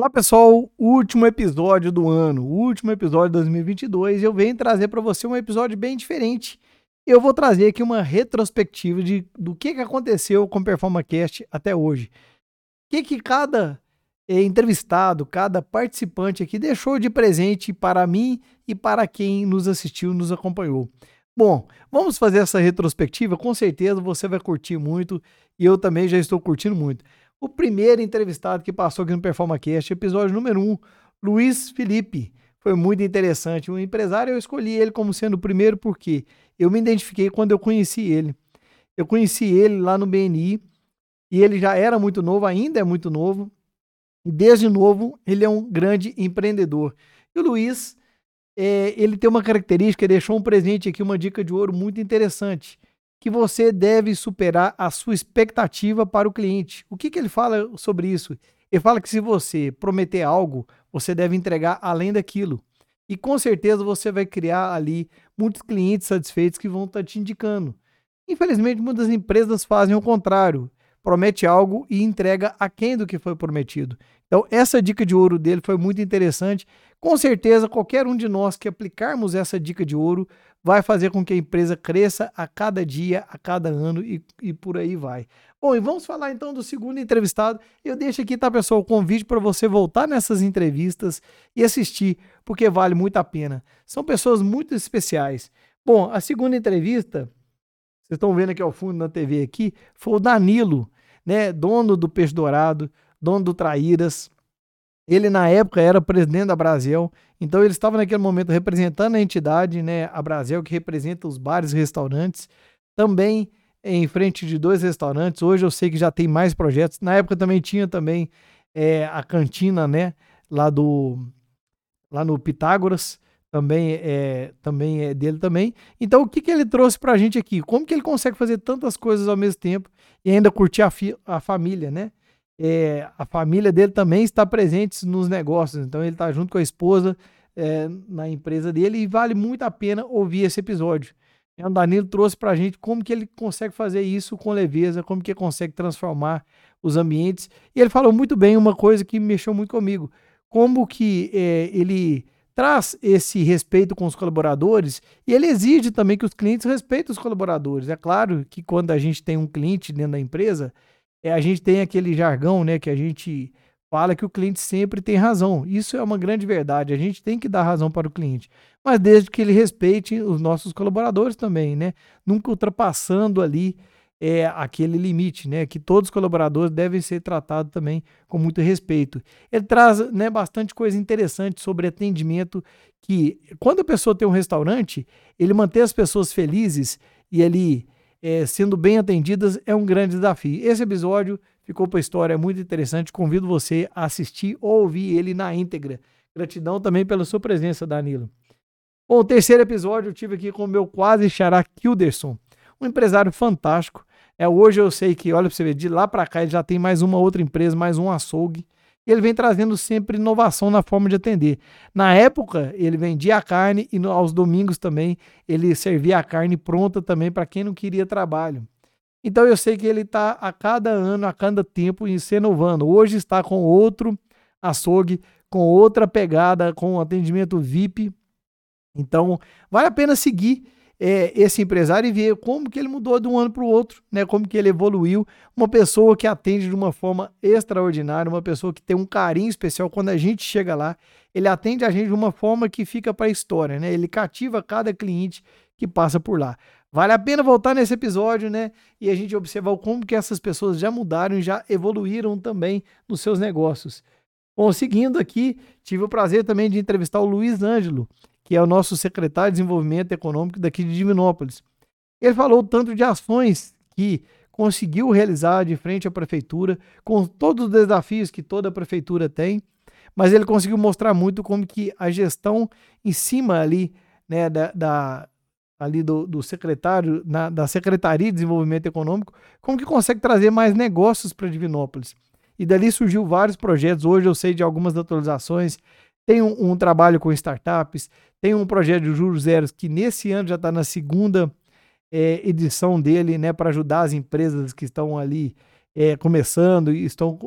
Olá pessoal, último episódio do ano, último episódio de 2022. Eu venho trazer para você um episódio bem diferente. Eu vou trazer aqui uma retrospectiva de, do que, que aconteceu com o PerformaCast até hoje. O que, que cada eh, entrevistado, cada participante aqui deixou de presente para mim e para quem nos assistiu, nos acompanhou. Bom, vamos fazer essa retrospectiva. Com certeza você vai curtir muito e eu também já estou curtindo muito o primeiro entrevistado que passou aqui no PerformaCast, episódio número 1, um, Luiz Felipe. Foi muito interessante. O empresário, eu escolhi ele como sendo o primeiro porque eu me identifiquei quando eu conheci ele. Eu conheci ele lá no BNI e ele já era muito novo, ainda é muito novo. E desde novo, ele é um grande empreendedor. E o Luiz, é, ele tem uma característica, ele deixou um presente aqui, uma dica de ouro muito interessante que você deve superar a sua expectativa para o cliente. O que, que ele fala sobre isso? Ele fala que se você prometer algo, você deve entregar além daquilo. E com certeza você vai criar ali muitos clientes satisfeitos que vão estar te indicando. Infelizmente, muitas empresas fazem o contrário. Promete algo e entrega aquém do que foi prometido. Então, essa dica de ouro dele foi muito interessante. Com certeza, qualquer um de nós que aplicarmos essa dica de ouro vai fazer com que a empresa cresça a cada dia, a cada ano e, e por aí vai. Bom, e vamos falar então do segundo entrevistado. Eu deixo aqui, tá, pessoal, o convite para você voltar nessas entrevistas e assistir, porque vale muito a pena. São pessoas muito especiais. Bom, a segunda entrevista, vocês estão vendo aqui ao fundo na TV aqui, foi o Danilo, né, dono do Peixe Dourado, dono do Traíras, ele, na época, era presidente da Brasil, então ele estava naquele momento representando a entidade, né, a Brasil, que representa os bares e restaurantes, também em frente de dois restaurantes. Hoje eu sei que já tem mais projetos. Na época também tinha também é, a cantina, né, lá do lá no Pitágoras, também é, também é dele também. Então o que, que ele trouxe para a gente aqui? Como que ele consegue fazer tantas coisas ao mesmo tempo e ainda curtir a, a família, né? É, a família dele também está presente nos negócios. Então ele está junto com a esposa é, na empresa dele e vale muito a pena ouvir esse episódio. É, o Danilo trouxe para a gente como que ele consegue fazer isso com leveza, como que ele consegue transformar os ambientes. E ele falou muito bem uma coisa que mexeu muito comigo, como que é, ele traz esse respeito com os colaboradores e ele exige também que os clientes respeitem os colaboradores. É claro que quando a gente tem um cliente dentro da empresa, é, a gente tem aquele jargão, né, que a gente fala que o cliente sempre tem razão. Isso é uma grande verdade. A gente tem que dar razão para o cliente, mas desde que ele respeite os nossos colaboradores também, né? Nunca ultrapassando ali é, aquele limite, né? Que todos os colaboradores devem ser tratados também com muito respeito. Ele traz né, bastante coisa interessante sobre atendimento, que quando a pessoa tem um restaurante, ele mantém as pessoas felizes e ele é, sendo bem atendidas é um grande desafio. Esse episódio ficou para a história, é muito interessante. Convido você a assistir ou ouvir ele na íntegra. Gratidão também pela sua presença, Danilo. Bom, terceiro episódio eu tive aqui com o meu quase xará Kilderson, um empresário fantástico. É, hoje eu sei que, olha para você ver, de lá para cá ele já tem mais uma outra empresa, mais um açougue ele vem trazendo sempre inovação na forma de atender. Na época, ele vendia a carne e aos domingos também ele servia a carne pronta também para quem não queria trabalho. Então eu sei que ele está a cada ano, a cada tempo se inovando. Hoje está com outro açougue, com outra pegada, com atendimento VIP. Então vale a pena seguir é, esse empresário e ver como que ele mudou de um ano para o outro, né? Como que ele evoluiu. Uma pessoa que atende de uma forma extraordinária, uma pessoa que tem um carinho especial quando a gente chega lá. Ele atende a gente de uma forma que fica para a história, né? Ele cativa cada cliente que passa por lá. Vale a pena voltar nesse episódio, né? E a gente observar como que essas pessoas já mudaram e já evoluíram também nos seus negócios. Bom, seguindo aqui, tive o prazer também de entrevistar o Luiz Ângelo, que é o nosso secretário de Desenvolvimento Econômico daqui de Divinópolis. Ele falou tanto de ações que conseguiu realizar de frente à prefeitura, com todos os desafios que toda a prefeitura tem, mas ele conseguiu mostrar muito como que a gestão em cima ali, né, da, da ali do, do secretário, na, da Secretaria de Desenvolvimento Econômico, como que consegue trazer mais negócios para Divinópolis. E dali surgiu vários projetos. Hoje eu sei de algumas atualizações. Tem um, um trabalho com startups, tem um projeto de juros zeros que nesse ano já está na segunda é, edição dele, né, para ajudar as empresas que estão ali é, começando e estão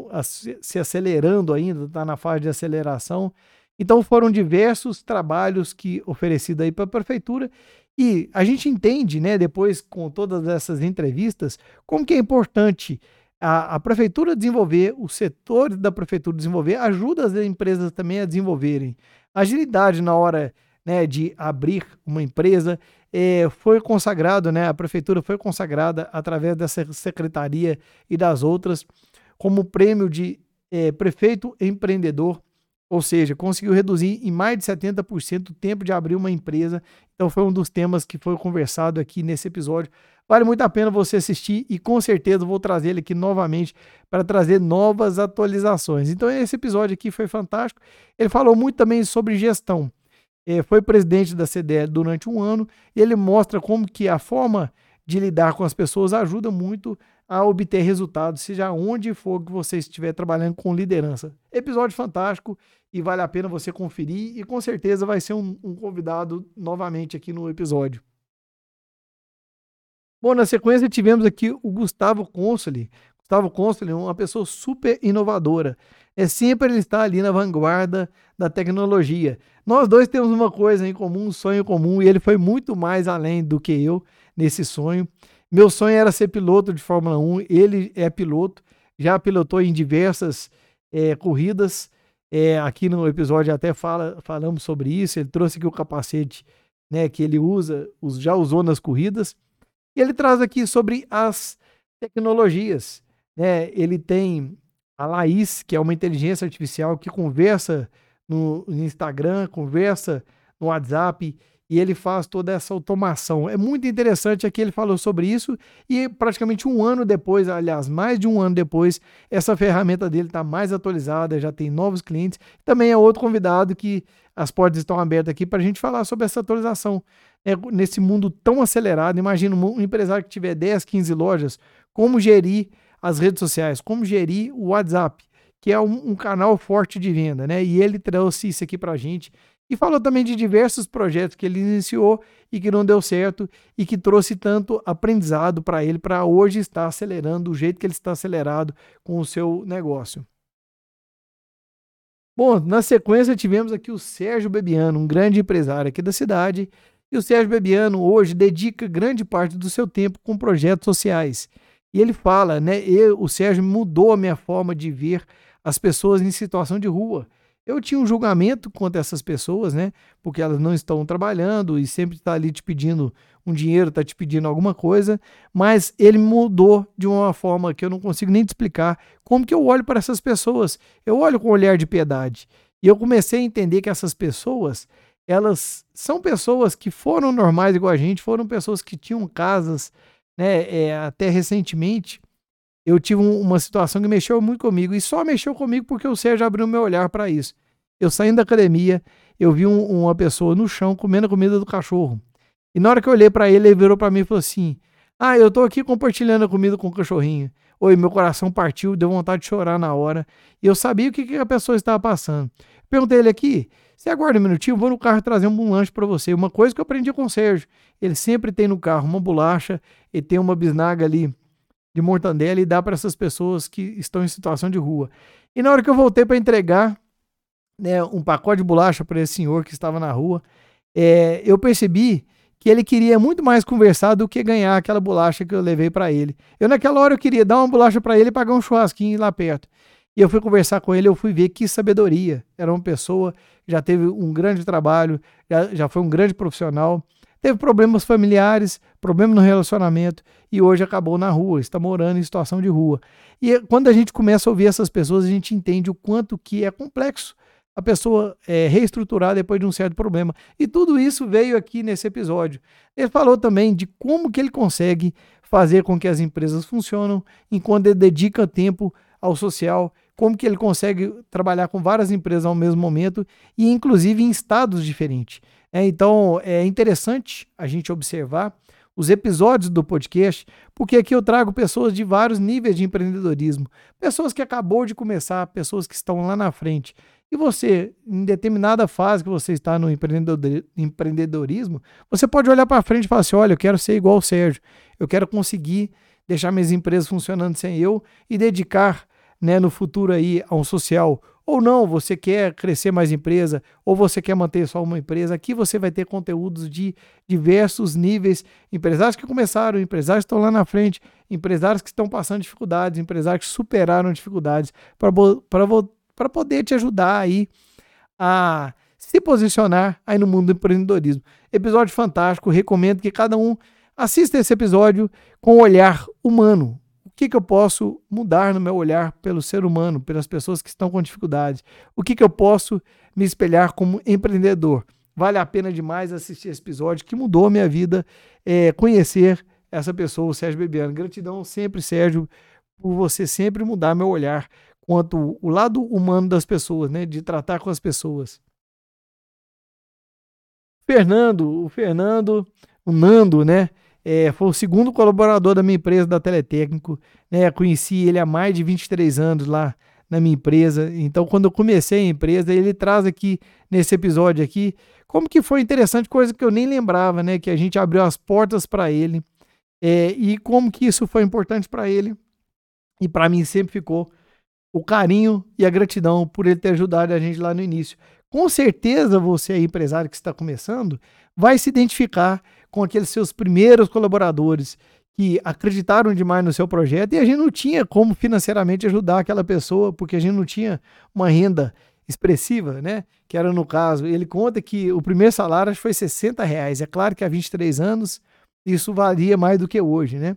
se acelerando ainda, está na fase de aceleração. Então foram diversos trabalhos que oferecidos aí para a prefeitura e a gente entende, né, depois com todas essas entrevistas, como que é importante a, a prefeitura desenvolver, o setor da prefeitura desenvolver, ajuda as empresas também a desenvolverem. Agilidade na hora né, de abrir uma empresa é, foi consagrado, né, a prefeitura foi consagrada através dessa secretaria e das outras como prêmio de é, prefeito empreendedor ou seja, conseguiu reduzir em mais de 70% o tempo de abrir uma empresa. Então foi um dos temas que foi conversado aqui nesse episódio. Vale muito a pena você assistir e com certeza vou trazer ele aqui novamente para trazer novas atualizações. Então esse episódio aqui foi fantástico. Ele falou muito também sobre gestão. É, foi presidente da CDL durante um ano e ele mostra como que a forma de lidar com as pessoas ajuda muito a obter resultados, seja onde for que você estiver trabalhando com liderança. Episódio fantástico e vale a pena você conferir e com certeza vai ser um, um convidado novamente aqui no episódio. Bom, na sequência tivemos aqui o Gustavo Consoli. Gustavo Consoli é uma pessoa super inovadora. É sempre ele está ali na vanguarda da tecnologia. Nós dois temos uma coisa em comum, um sonho comum, e ele foi muito mais além do que eu nesse sonho. Meu sonho era ser piloto de Fórmula 1, ele é piloto, já pilotou em diversas é, corridas. É, aqui no episódio até fala, falamos sobre isso. Ele trouxe aqui o capacete né, que ele usa, já usou nas corridas. E ele traz aqui sobre as tecnologias. Né? Ele tem a Laís, que é uma inteligência artificial que conversa no Instagram, conversa no WhatsApp e ele faz toda essa automação. É muito interessante aqui, ele falou sobre isso e praticamente um ano depois, aliás, mais de um ano depois, essa ferramenta dele está mais atualizada, já tem novos clientes. Também é outro convidado que as portas estão abertas aqui para a gente falar sobre essa atualização. É, nesse mundo tão acelerado, imagina um empresário que tiver 10, 15 lojas, como gerir as redes sociais, como gerir o WhatsApp, que é um, um canal forte de venda, né? E ele trouxe isso aqui para a gente e falou também de diversos projetos que ele iniciou e que não deu certo e que trouxe tanto aprendizado para ele para hoje estar acelerando do jeito que ele está acelerado com o seu negócio. Bom, na sequência tivemos aqui o Sérgio Bebiano, um grande empresário aqui da cidade. E o Sérgio Bebiano hoje dedica grande parte do seu tempo com projetos sociais. E ele fala, né? Eu, o Sérgio mudou a minha forma de ver as pessoas em situação de rua. Eu tinha um julgamento contra essas pessoas, né? Porque elas não estão trabalhando e sempre está ali te pedindo um dinheiro, está te pedindo alguma coisa, mas ele mudou de uma forma que eu não consigo nem te explicar como que eu olho para essas pessoas. Eu olho com um olhar de piedade. E eu comecei a entender que essas pessoas, elas são pessoas que foram normais igual a gente, foram pessoas que tinham casas, né? É, até recentemente, eu tive uma situação que mexeu muito comigo. E só mexeu comigo porque o Sérgio abriu meu olhar para isso. Eu saindo da academia, eu vi um, uma pessoa no chão comendo a comida do cachorro. E na hora que eu olhei para ele, ele virou para mim e falou assim: Ah, eu tô aqui compartilhando a comida com o cachorrinho. Oi, meu coração partiu, deu vontade de chorar na hora. E eu sabia o que, que a pessoa estava passando. Perguntei ele aqui: Você aguarda um minutinho, vou no carro trazer um lanche para você. Uma coisa que eu aprendi com o Sérgio: ele sempre tem no carro uma bolacha e tem uma bisnaga ali de mortandela e dá para essas pessoas que estão em situação de rua. E na hora que eu voltei para entregar né, um pacote de bolacha para esse senhor que estava na rua, é, eu percebi que ele queria muito mais conversar do que ganhar aquela bolacha que eu levei para ele. Eu naquela hora eu queria dar uma bolacha para ele e pagar um churrasquinho lá perto. E eu fui conversar com ele, eu fui ver que sabedoria. Era uma pessoa, já teve um grande trabalho, já, já foi um grande profissional, teve problemas familiares, problema no relacionamento e hoje acabou na rua, está morando em situação de rua. E quando a gente começa a ouvir essas pessoas, a gente entende o quanto que é complexo a pessoa é, reestruturar depois de um certo problema. E tudo isso veio aqui nesse episódio. Ele falou também de como que ele consegue fazer com que as empresas funcionem enquanto ele dedica tempo ao social, como que ele consegue trabalhar com várias empresas ao mesmo momento e inclusive em estados diferentes. É, então é interessante a gente observar os episódios do podcast, porque aqui eu trago pessoas de vários níveis de empreendedorismo, pessoas que acabou de começar, pessoas que estão lá na frente. E você, em determinada fase que você está no empreendedorismo, você pode olhar para frente e falar assim: olha, eu quero ser igual o Sérgio, eu quero conseguir deixar minhas empresas funcionando sem eu e dedicar né, no futuro aí a um social. Ou não, você quer crescer mais empresa, ou você quer manter só uma empresa. Aqui você vai ter conteúdos de diversos níveis. Empresários que começaram, empresários que estão lá na frente, empresários que estão passando dificuldades, empresários que superaram dificuldades, para poder te ajudar aí a se posicionar aí no mundo do empreendedorismo. Episódio fantástico, recomendo que cada um assista esse episódio com um olhar humano. Que, que eu posso mudar no meu olhar pelo ser humano, pelas pessoas que estão com dificuldades? O que, que eu posso me espelhar como empreendedor? Vale a pena demais assistir esse episódio que mudou a minha vida, é, conhecer essa pessoa, o Sérgio Bebiano. Gratidão sempre, Sérgio, por você sempre mudar meu olhar quanto o lado humano das pessoas, né? De tratar com as pessoas. Fernando, o Fernando, o Nando, né? É, foi o segundo colaborador da minha empresa da Teletécnico, né? Conheci ele há mais de 23 anos lá na minha empresa. Então, quando eu comecei a empresa, ele traz aqui nesse episódio aqui como que foi interessante, coisa que eu nem lembrava, né? Que a gente abriu as portas para ele é, e como que isso foi importante para ele e para mim sempre ficou o carinho e a gratidão por ele ter ajudado a gente lá no início. Com certeza você empresário que está começando, vai se identificar com aqueles seus primeiros colaboradores que acreditaram demais no seu projeto e a gente não tinha como financeiramente ajudar aquela pessoa, porque a gente não tinha uma renda expressiva, né? Que era no caso, ele conta que o primeiro salário foi 60 reais. É claro que há 23 anos isso valia mais do que hoje, né?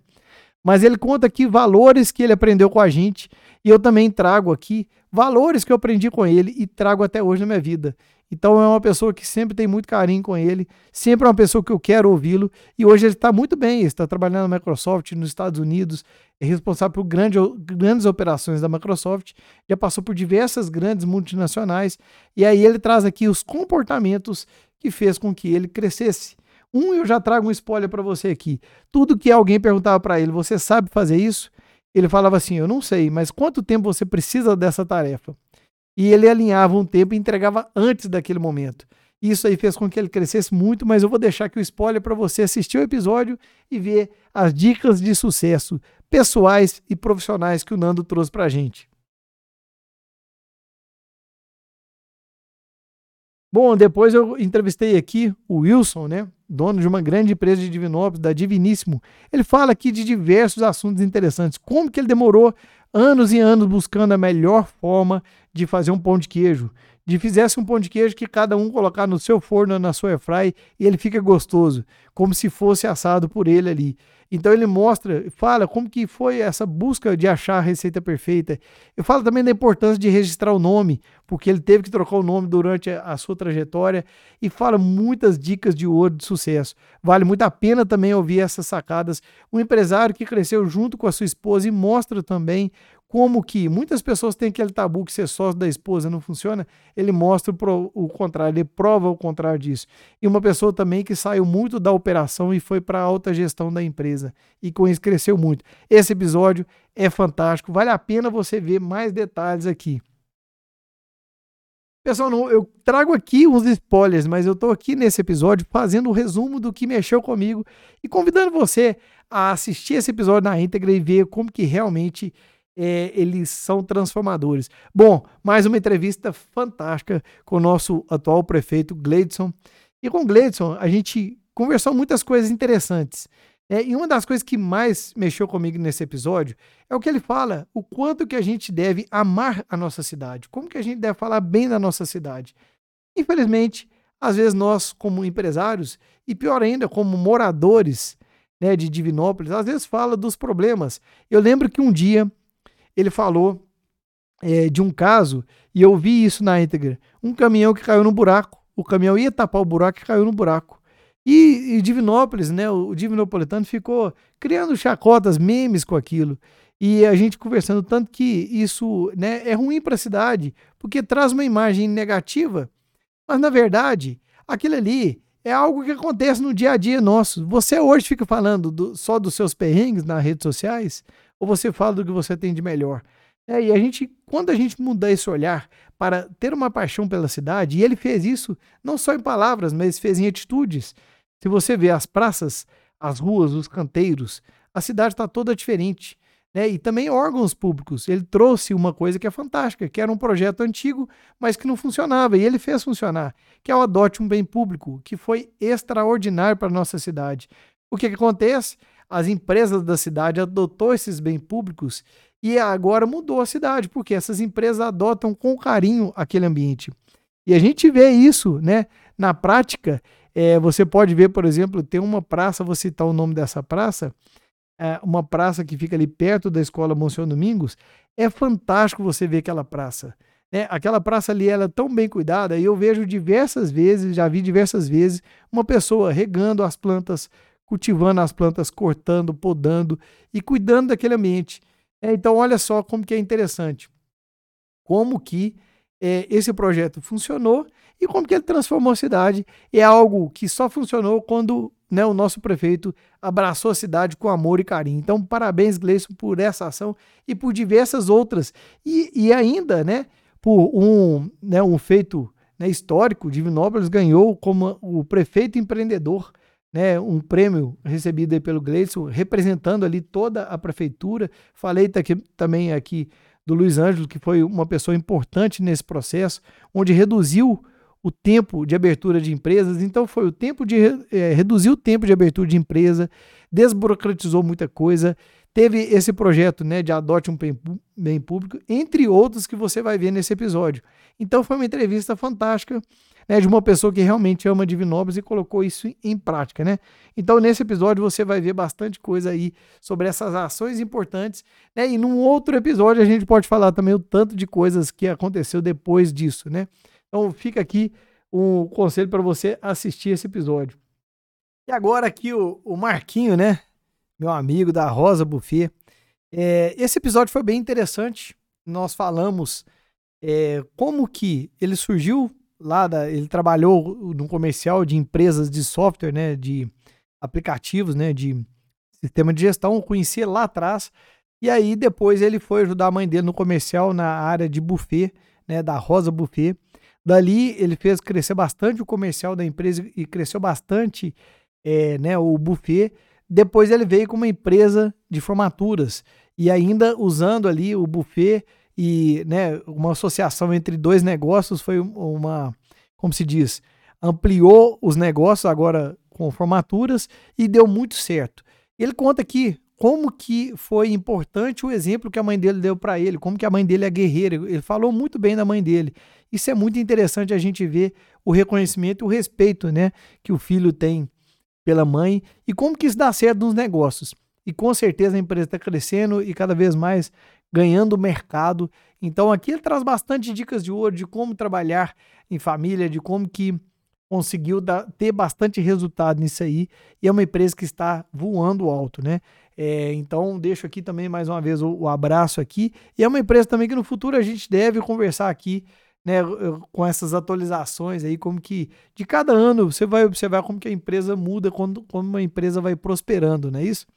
Mas ele conta aqui valores que ele aprendeu com a gente e eu também trago aqui valores que eu aprendi com ele e trago até hoje na minha vida. Então é uma pessoa que sempre tem muito carinho com ele, sempre é uma pessoa que eu quero ouvi-lo e hoje ele está muito bem, ele está trabalhando na Microsoft nos Estados Unidos, é responsável por grande, grandes operações da Microsoft, já passou por diversas grandes multinacionais e aí ele traz aqui os comportamentos que fez com que ele crescesse. Um, eu já trago um spoiler para você aqui. Tudo que alguém perguntava para ele, você sabe fazer isso? ele falava assim: Eu não sei, mas quanto tempo você precisa dessa tarefa? E ele alinhava um tempo e entregava antes daquele momento. Isso aí fez com que ele crescesse muito, mas eu vou deixar aqui o spoiler para você assistir o episódio e ver as dicas de sucesso pessoais e profissionais que o Nando trouxe para a gente. Bom, depois eu entrevistei aqui o Wilson, né? Dono de uma grande empresa de Divinópolis, da Diviníssimo, ele fala aqui de diversos assuntos interessantes. Como que ele demorou anos e anos buscando a melhor forma de fazer um pão de queijo. De fizesse um pão de queijo que cada um colocar no seu forno, na sua airfry, e ele fica gostoso, como se fosse assado por ele ali. Então ele mostra, fala como que foi essa busca de achar a receita perfeita. Eu falo também da importância de registrar o nome, porque ele teve que trocar o nome durante a sua trajetória e fala muitas dicas de ouro de sucesso. Vale muito a pena também ouvir essas sacadas. Um empresário que cresceu junto com a sua esposa e mostra também como que muitas pessoas têm aquele tabu que ser sócio da esposa não funciona, ele mostra o, o contrário, ele prova o contrário disso. E uma pessoa também que saiu muito da operação e foi para a alta gestão da empresa e com isso cresceu muito. Esse episódio é fantástico, vale a pena você ver mais detalhes aqui. Pessoal, não, eu trago aqui uns spoilers, mas eu estou aqui nesse episódio fazendo o um resumo do que mexeu comigo e convidando você a assistir esse episódio na íntegra e ver como que realmente é, eles são transformadores. Bom, mais uma entrevista fantástica com o nosso atual prefeito Gleidson. E com o Gleidson, a gente conversou muitas coisas interessantes. É, e uma das coisas que mais mexeu comigo nesse episódio é o que ele fala, o quanto que a gente deve amar a nossa cidade, como que a gente deve falar bem da nossa cidade. Infelizmente, às vezes nós, como empresários, e pior ainda, como moradores né, de Divinópolis, às vezes fala dos problemas. Eu lembro que um dia ele falou é, de um caso, e eu vi isso na íntegra, um caminhão que caiu no buraco. O caminhão ia tapar o buraco e caiu no buraco. E, e Divinópolis, né, o, Divinopolitano ficou criando chacotas, memes com aquilo. E a gente conversando tanto que isso né, é ruim para a cidade, porque traz uma imagem negativa. Mas na verdade, aquilo ali é algo que acontece no dia a dia nosso. Você hoje fica falando do, só dos seus perrengues nas redes sociais, ou você fala do que você tem de melhor? É, e a gente, quando a gente mudar esse olhar para ter uma paixão pela cidade, e ele fez isso não só em palavras, mas fez em atitudes. Se você vê as praças, as ruas, os canteiros, a cidade está toda diferente. Né? E também órgãos públicos. Ele trouxe uma coisa que é fantástica, que era um projeto antigo, mas que não funcionava, e ele fez funcionar, que é o Adote um Bem Público, que foi extraordinário para a nossa cidade. O que, que acontece? As empresas da cidade adotou esses bens públicos e agora mudou a cidade, porque essas empresas adotam com carinho aquele ambiente. E a gente vê isso, né? Na prática, é, você pode ver, por exemplo, tem uma praça, vou citar o nome dessa praça, é, uma praça que fica ali perto da escola Monsenhor Domingos. É fantástico você ver aquela praça. Né? Aquela praça ali ela é tão bem cuidada e eu vejo diversas vezes, já vi diversas vezes, uma pessoa regando as plantas, cultivando as plantas, cortando, podando e cuidando daquele ambiente. É, então, olha só como que é interessante. Como que é, esse projeto funcionou e como que ele transformou a cidade. É algo que só funcionou quando né, o nosso prefeito abraçou a cidade com amor e carinho. Então, parabéns, Gleison, por essa ação e por diversas outras. E, e ainda, né, por um, né, um feito né, histórico, Divinópolis ganhou como o prefeito empreendedor né, um prêmio recebido pelo Gleison, representando ali toda a prefeitura. Falei aqui, também aqui do Luiz Ângelo, que foi uma pessoa importante nesse processo, onde reduziu o tempo de abertura de empresas. Então, foi o tempo de é, reduzir o tempo de abertura de empresa, desburocratizou muita coisa. Teve esse projeto né, de adote um bem público, entre outros que você vai ver nesse episódio. Então, foi uma entrevista fantástica né, de uma pessoa que realmente ama Divinópolis e colocou isso em prática, né? Então, nesse episódio você vai ver bastante coisa aí sobre essas ações importantes, né? E num outro episódio a gente pode falar também o tanto de coisas que aconteceu depois disso, né? Então, fica aqui um conselho para você assistir esse episódio. E agora aqui o, o Marquinho, né? Meu amigo da Rosa Buffet. É, esse episódio foi bem interessante. Nós falamos é, como que ele surgiu lá da, ele trabalhou no comercial de empresas de software, né, de aplicativos, né, de sistema de gestão, conhecia lá atrás. E aí depois ele foi ajudar a mãe dele no comercial na área de buffet, né, da Rosa Buffet. Dali ele fez crescer bastante o comercial da empresa e cresceu bastante é, né, o buffet. Depois ele veio com uma empresa de formaturas e ainda usando ali o buffet e né, uma associação entre dois negócios foi uma, como se diz, ampliou os negócios agora com formaturas e deu muito certo. Ele conta aqui como que foi importante o exemplo que a mãe dele deu para ele, como que a mãe dele é guerreira. Ele falou muito bem da mãe dele. Isso é muito interessante a gente ver o reconhecimento o respeito, né, que o filho tem pela mãe e como que isso dá certo nos negócios. E com certeza a empresa está crescendo e cada vez mais ganhando mercado. Então aqui ele traz bastante dicas de ouro de como trabalhar em família, de como que conseguiu dar, ter bastante resultado nisso aí. E é uma empresa que está voando alto, né? É, então deixo aqui também mais uma vez o, o, abraço aqui. E é uma empresa também que no futuro a gente deve conversar aqui, né, com essas atualizações aí, como que de cada ano você vai observar como que a empresa muda quando, quando uma empresa vai prosperando, não é isso?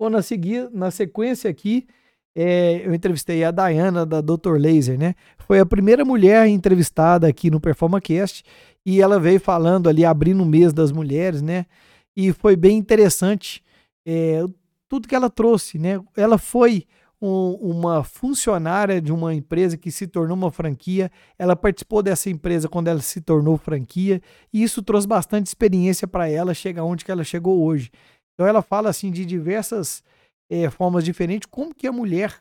Bom, na, seguir, na sequência aqui, é, eu entrevistei a Dayana da Dr. Laser, né? Foi a primeira mulher entrevistada aqui no PerformaCast e ela veio falando ali, abrindo o mês das mulheres, né? E foi bem interessante é, tudo que ela trouxe, né? Ela foi um, uma funcionária de uma empresa que se tornou uma franquia. Ela participou dessa empresa quando ela se tornou franquia e isso trouxe bastante experiência para ela chegar onde que ela chegou hoje. Então ela fala assim de diversas é, formas diferentes como que a mulher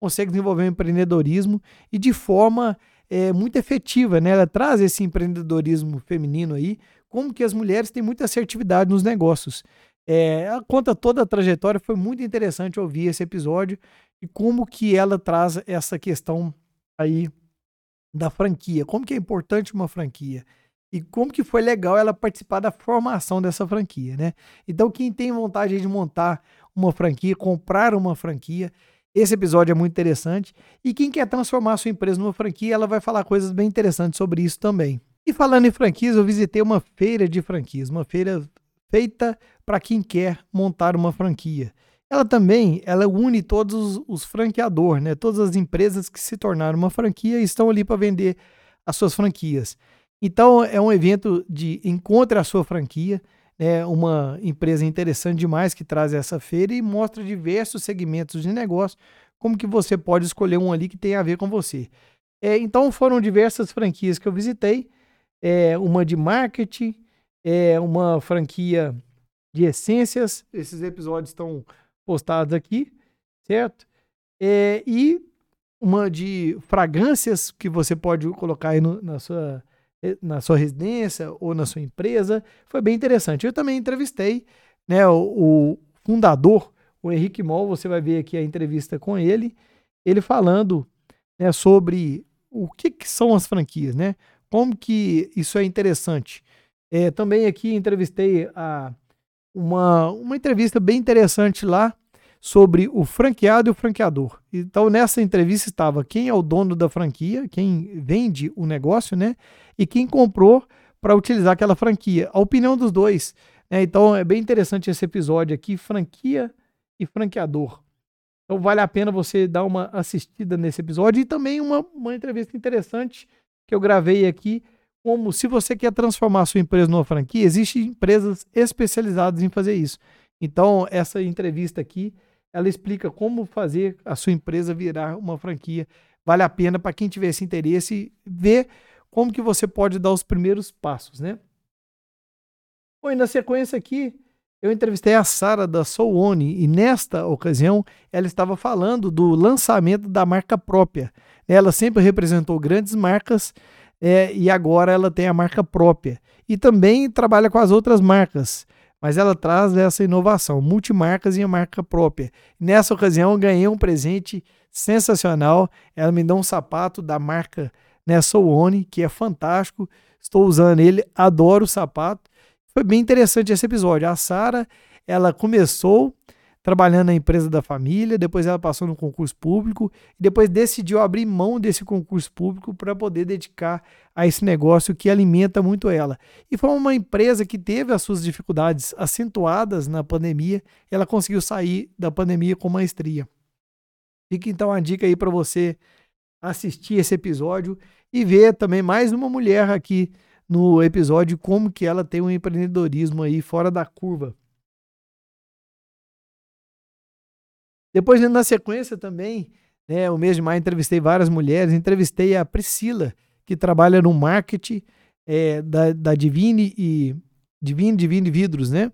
consegue desenvolver o empreendedorismo e de forma é, muito efetiva, né? Ela traz esse empreendedorismo feminino aí, como que as mulheres têm muita assertividade nos negócios. É, ela conta toda a trajetória, foi muito interessante ouvir esse episódio e como que ela traz essa questão aí da franquia, como que é importante uma franquia e como que foi legal ela participar da formação dessa franquia, né? Então quem tem vontade de montar uma franquia, comprar uma franquia, esse episódio é muito interessante. E quem quer transformar sua empresa numa franquia, ela vai falar coisas bem interessantes sobre isso também. E falando em franquias, eu visitei uma feira de franquias, uma feira feita para quem quer montar uma franquia. Ela também, ela une todos os, franqueadores, né? Todas as empresas que se tornaram uma franquia e estão ali para vender as suas franquias. Então é um evento de encontre a sua franquia. é uma empresa interessante demais que traz essa feira e mostra diversos segmentos de negócio, como que você pode escolher um ali que tem a ver com você. É, então foram diversas franquias que eu visitei, é, uma de marketing, é, uma franquia de essências, esses episódios estão postados aqui, certo? É, e uma de fragrâncias que você pode colocar aí no, na, sua, eh, na sua residência ou na sua empresa. Foi bem interessante. Eu também entrevistei né, o, o fundador, o Henrique Moll, você vai ver aqui a entrevista com ele, ele falando né, sobre o que, que, são as franquias, né? Como que isso é interessante. É, também aqui entrevistei a, uma, uma entrevista bem interessante lá sobre o franqueado e o franqueador. Então, nessa entrevista estava quem é o dono da franquia, quem vende o negócio, né? E quem comprou para utilizar aquela franquia. A opinião dos dois. Né? Então, é bem interessante esse episódio aqui: franquia e franqueador. Então, vale a pena você dar uma assistida nesse episódio e também uma, uma entrevista interessante que eu gravei aqui. Como se você quer transformar a sua empresa numa franquia, existem empresas especializadas em fazer isso. Então, essa entrevista aqui ela explica como fazer a sua empresa virar uma franquia. Vale a pena para quem tiver esse interesse ver como que você pode dar os primeiros passos, né? Bom, e na sequência aqui, eu entrevistei a Sara da Soulone e nesta ocasião ela estava falando do lançamento da marca própria. Ela sempre representou grandes marcas é, e agora ela tem a marca própria. E também trabalha com as outras marcas mas ela traz essa inovação, multimarcas e a marca própria. Nessa ocasião, ganhei um presente sensacional. Ela me deu um sapato da marca né, que é fantástico. Estou usando ele, adoro o sapato. Foi bem interessante esse episódio. A Sara, ela começou trabalhando na empresa da família, depois ela passou no concurso público e depois decidiu abrir mão desse concurso público para poder dedicar a esse negócio que alimenta muito ela. E foi uma empresa que teve as suas dificuldades acentuadas na pandemia, ela conseguiu sair da pandemia com maestria. Fica então a dica aí para você assistir esse episódio e ver também mais uma mulher aqui no episódio como que ela tem um empreendedorismo aí fora da curva. Depois, na sequência também, né, o mês de maio, entrevistei várias mulheres. Entrevistei a Priscila, que trabalha no marketing é, da, da Divine e Divine, Divine Vidros, né?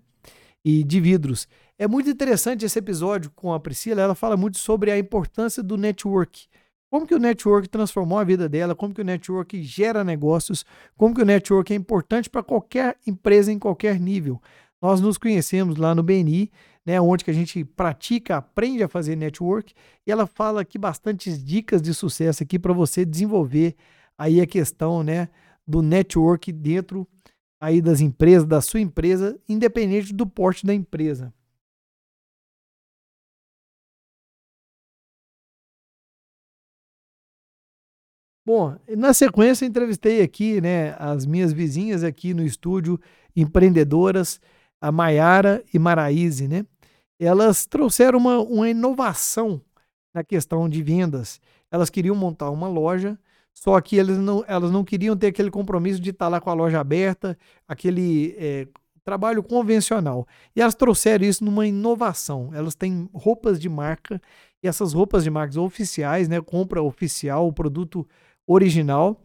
E de vidros. É muito interessante esse episódio com a Priscila. Ela fala muito sobre a importância do network. Como que o network transformou a vida dela, como que o network gera negócios, como que o network é importante para qualquer empresa em qualquer nível. Nós nos conhecemos lá no BNI né, onde que a gente pratica, aprende a fazer network, e ela fala aqui bastantes dicas de sucesso aqui para você desenvolver aí a questão, né, do network dentro aí das empresas, da sua empresa, independente do porte da empresa. Bom, na sequência entrevistei aqui, né, as minhas vizinhas aqui no estúdio, empreendedoras, a Maiara e Maraíse, né? Elas trouxeram uma, uma inovação na questão de vendas. Elas queriam montar uma loja, só que elas não, elas não queriam ter aquele compromisso de estar lá com a loja aberta, aquele é, trabalho convencional. E elas trouxeram isso numa inovação. Elas têm roupas de marca, e essas roupas de marcas oficiais, né, compra oficial, o produto original,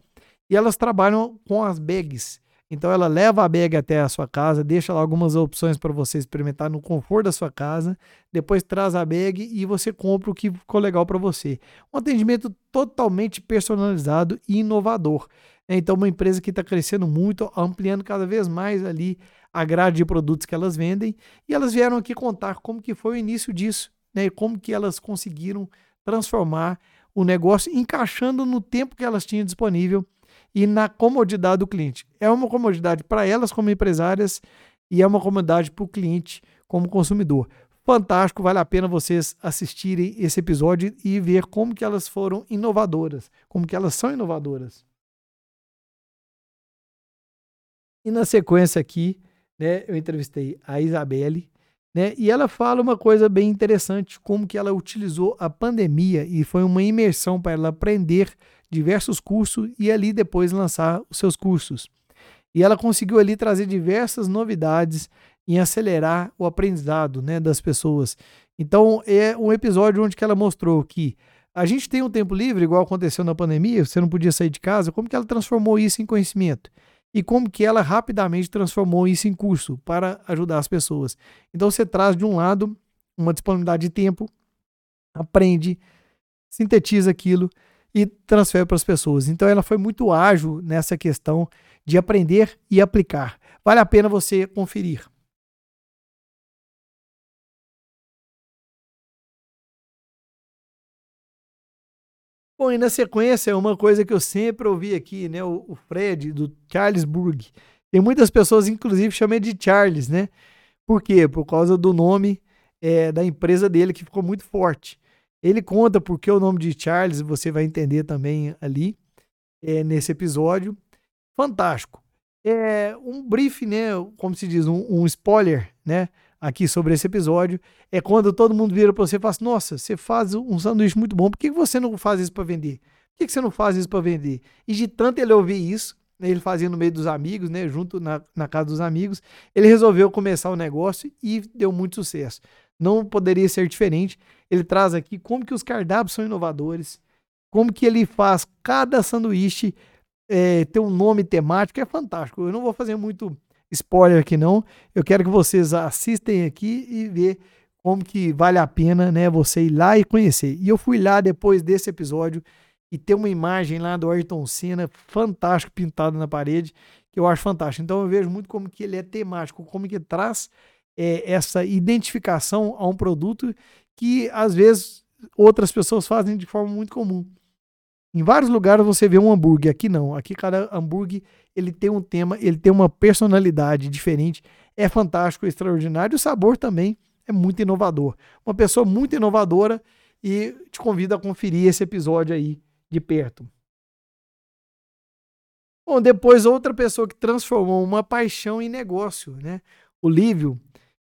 e elas trabalham com as bags. Então ela leva a bag até a sua casa, deixa lá algumas opções para você experimentar no conforto da sua casa, depois traz a bag e você compra o que ficou legal para você. Um atendimento totalmente personalizado e inovador. Né? Então uma empresa que está crescendo muito, ampliando cada vez mais ali a grade de produtos que elas vendem e elas vieram aqui contar como que foi o início disso, né? E como que elas conseguiram transformar o negócio encaixando no tempo que elas tinham disponível e na comodidade do cliente. É uma comodidade para elas como empresárias e é uma comodidade para o cliente como consumidor. Fantástico, vale a pena vocês assistirem esse episódio e ver como que elas foram inovadoras, como que elas são inovadoras. E na sequência aqui, né, eu entrevistei a Isabelle, né, e ela fala uma coisa bem interessante, como que ela utilizou a pandemia e foi uma imersão para ela aprender diversos cursos e ali depois lançar os seus cursos. E ela conseguiu ali trazer diversas novidades em acelerar o aprendizado né, das pessoas. Então, é um episódio onde ela mostrou que a gente tem um tempo livre, igual aconteceu na pandemia, você não podia sair de casa, como que ela transformou isso em conhecimento? E como que ela rapidamente transformou isso em curso para ajudar as pessoas. Então, você traz de um lado uma disponibilidade de tempo, aprende, sintetiza aquilo e transfere para as pessoas. Então, ela foi muito ágil nessa questão de aprender e aplicar. Vale a pena você conferir. Bom, e na sequência, uma coisa que eu sempre ouvi aqui, né? O, Fred, do Charlesburg. Tem muitas pessoas, inclusive, chamam de Charles, né? Por quê? Por causa do nome é, da empresa dele, que ficou muito forte. Ele conta porque o nome de Charles, você vai entender também ali, é, nesse episódio. Fantástico. É um brief, né? Como se diz, um, um spoiler, né? aqui sobre esse episódio é quando todo mundo vira para você e fala assim, nossa, você faz um sanduíche muito bom, por que você não faz isso para vender? Por que você não faz isso para vender? E de tanto ele ouvir isso, né, ele fazia no meio dos amigos, né, junto na, na casa dos amigos, ele resolveu começar o negócio e deu muito sucesso. Não poderia ser diferente. Ele traz aqui como que os cardápios são inovadores, como que ele faz cada sanduíche é, ter um nome temático, é fantástico. Eu não vou fazer muito spoiler aqui não. Eu quero que vocês assistem aqui e ver como que vale a pena, né, você ir lá e conhecer. E eu fui lá depois desse episódio e tem uma imagem lá do Ayrton Senna fantástico pintado na parede, que eu acho fantástico. Então eu vejo muito como que ele é temático, como que traz é, essa identificação a um produto que às vezes outras pessoas fazem de forma muito comum. Em vários lugares você vê um hambúrguer, aqui não. Aqui cada hambúrguer ele tem um tema, ele tem uma personalidade diferente. É fantástico, extraordinário. O sabor também é muito inovador. Uma pessoa muito inovadora e te convido a conferir esse episódio aí de perto. Bom, depois outra pessoa que transformou uma paixão em negócio, né? O Lívio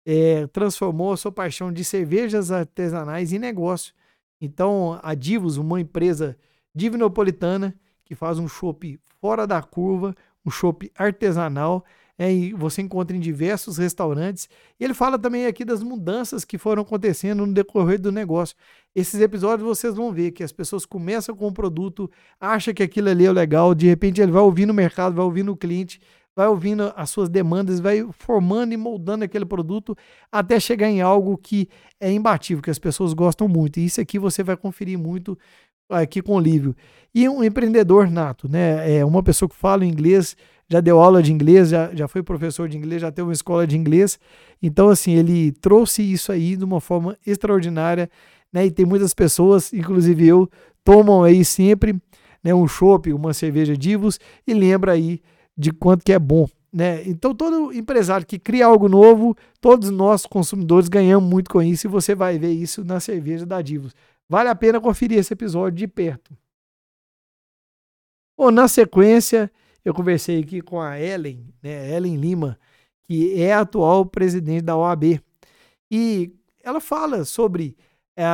é, transformou a sua paixão de cervejas artesanais em negócio. Então, a Divos, uma empresa Divinopolitana, que faz um chopp fora da curva, um chopp artesanal, é, e você encontra em diversos restaurantes. E ele fala também aqui das mudanças que foram acontecendo no decorrer do negócio. Esses episódios vocês vão ver que as pessoas começam com o produto, acham que aquilo ali é legal, de repente ele vai ouvindo o mercado, vai ouvindo o cliente, vai ouvindo as suas demandas, vai formando e moldando aquele produto até chegar em algo que é imbatível, que as pessoas gostam muito. E isso aqui você vai conferir muito aqui com o Lívio. E um empreendedor nato, né? É uma pessoa que fala inglês, já deu aula de inglês, já, já foi professor de inglês, já teve uma escola de inglês. Então, assim, ele trouxe isso aí de uma forma extraordinária, né? E tem muitas pessoas, inclusive eu, tomam aí sempre né, um chopp, uma cerveja Divos e lembra aí de quanto que é bom. Né? Então, todo empresário que cria algo novo, todos nós consumidores ganhamos muito com isso e você vai ver isso na cerveja da Divos. Vale a pena conferir esse episódio de perto. Bom, na sequência, eu conversei aqui com a Ellen, né, Ellen Lima, que é atual presidente da OAB. E ela fala sobre é,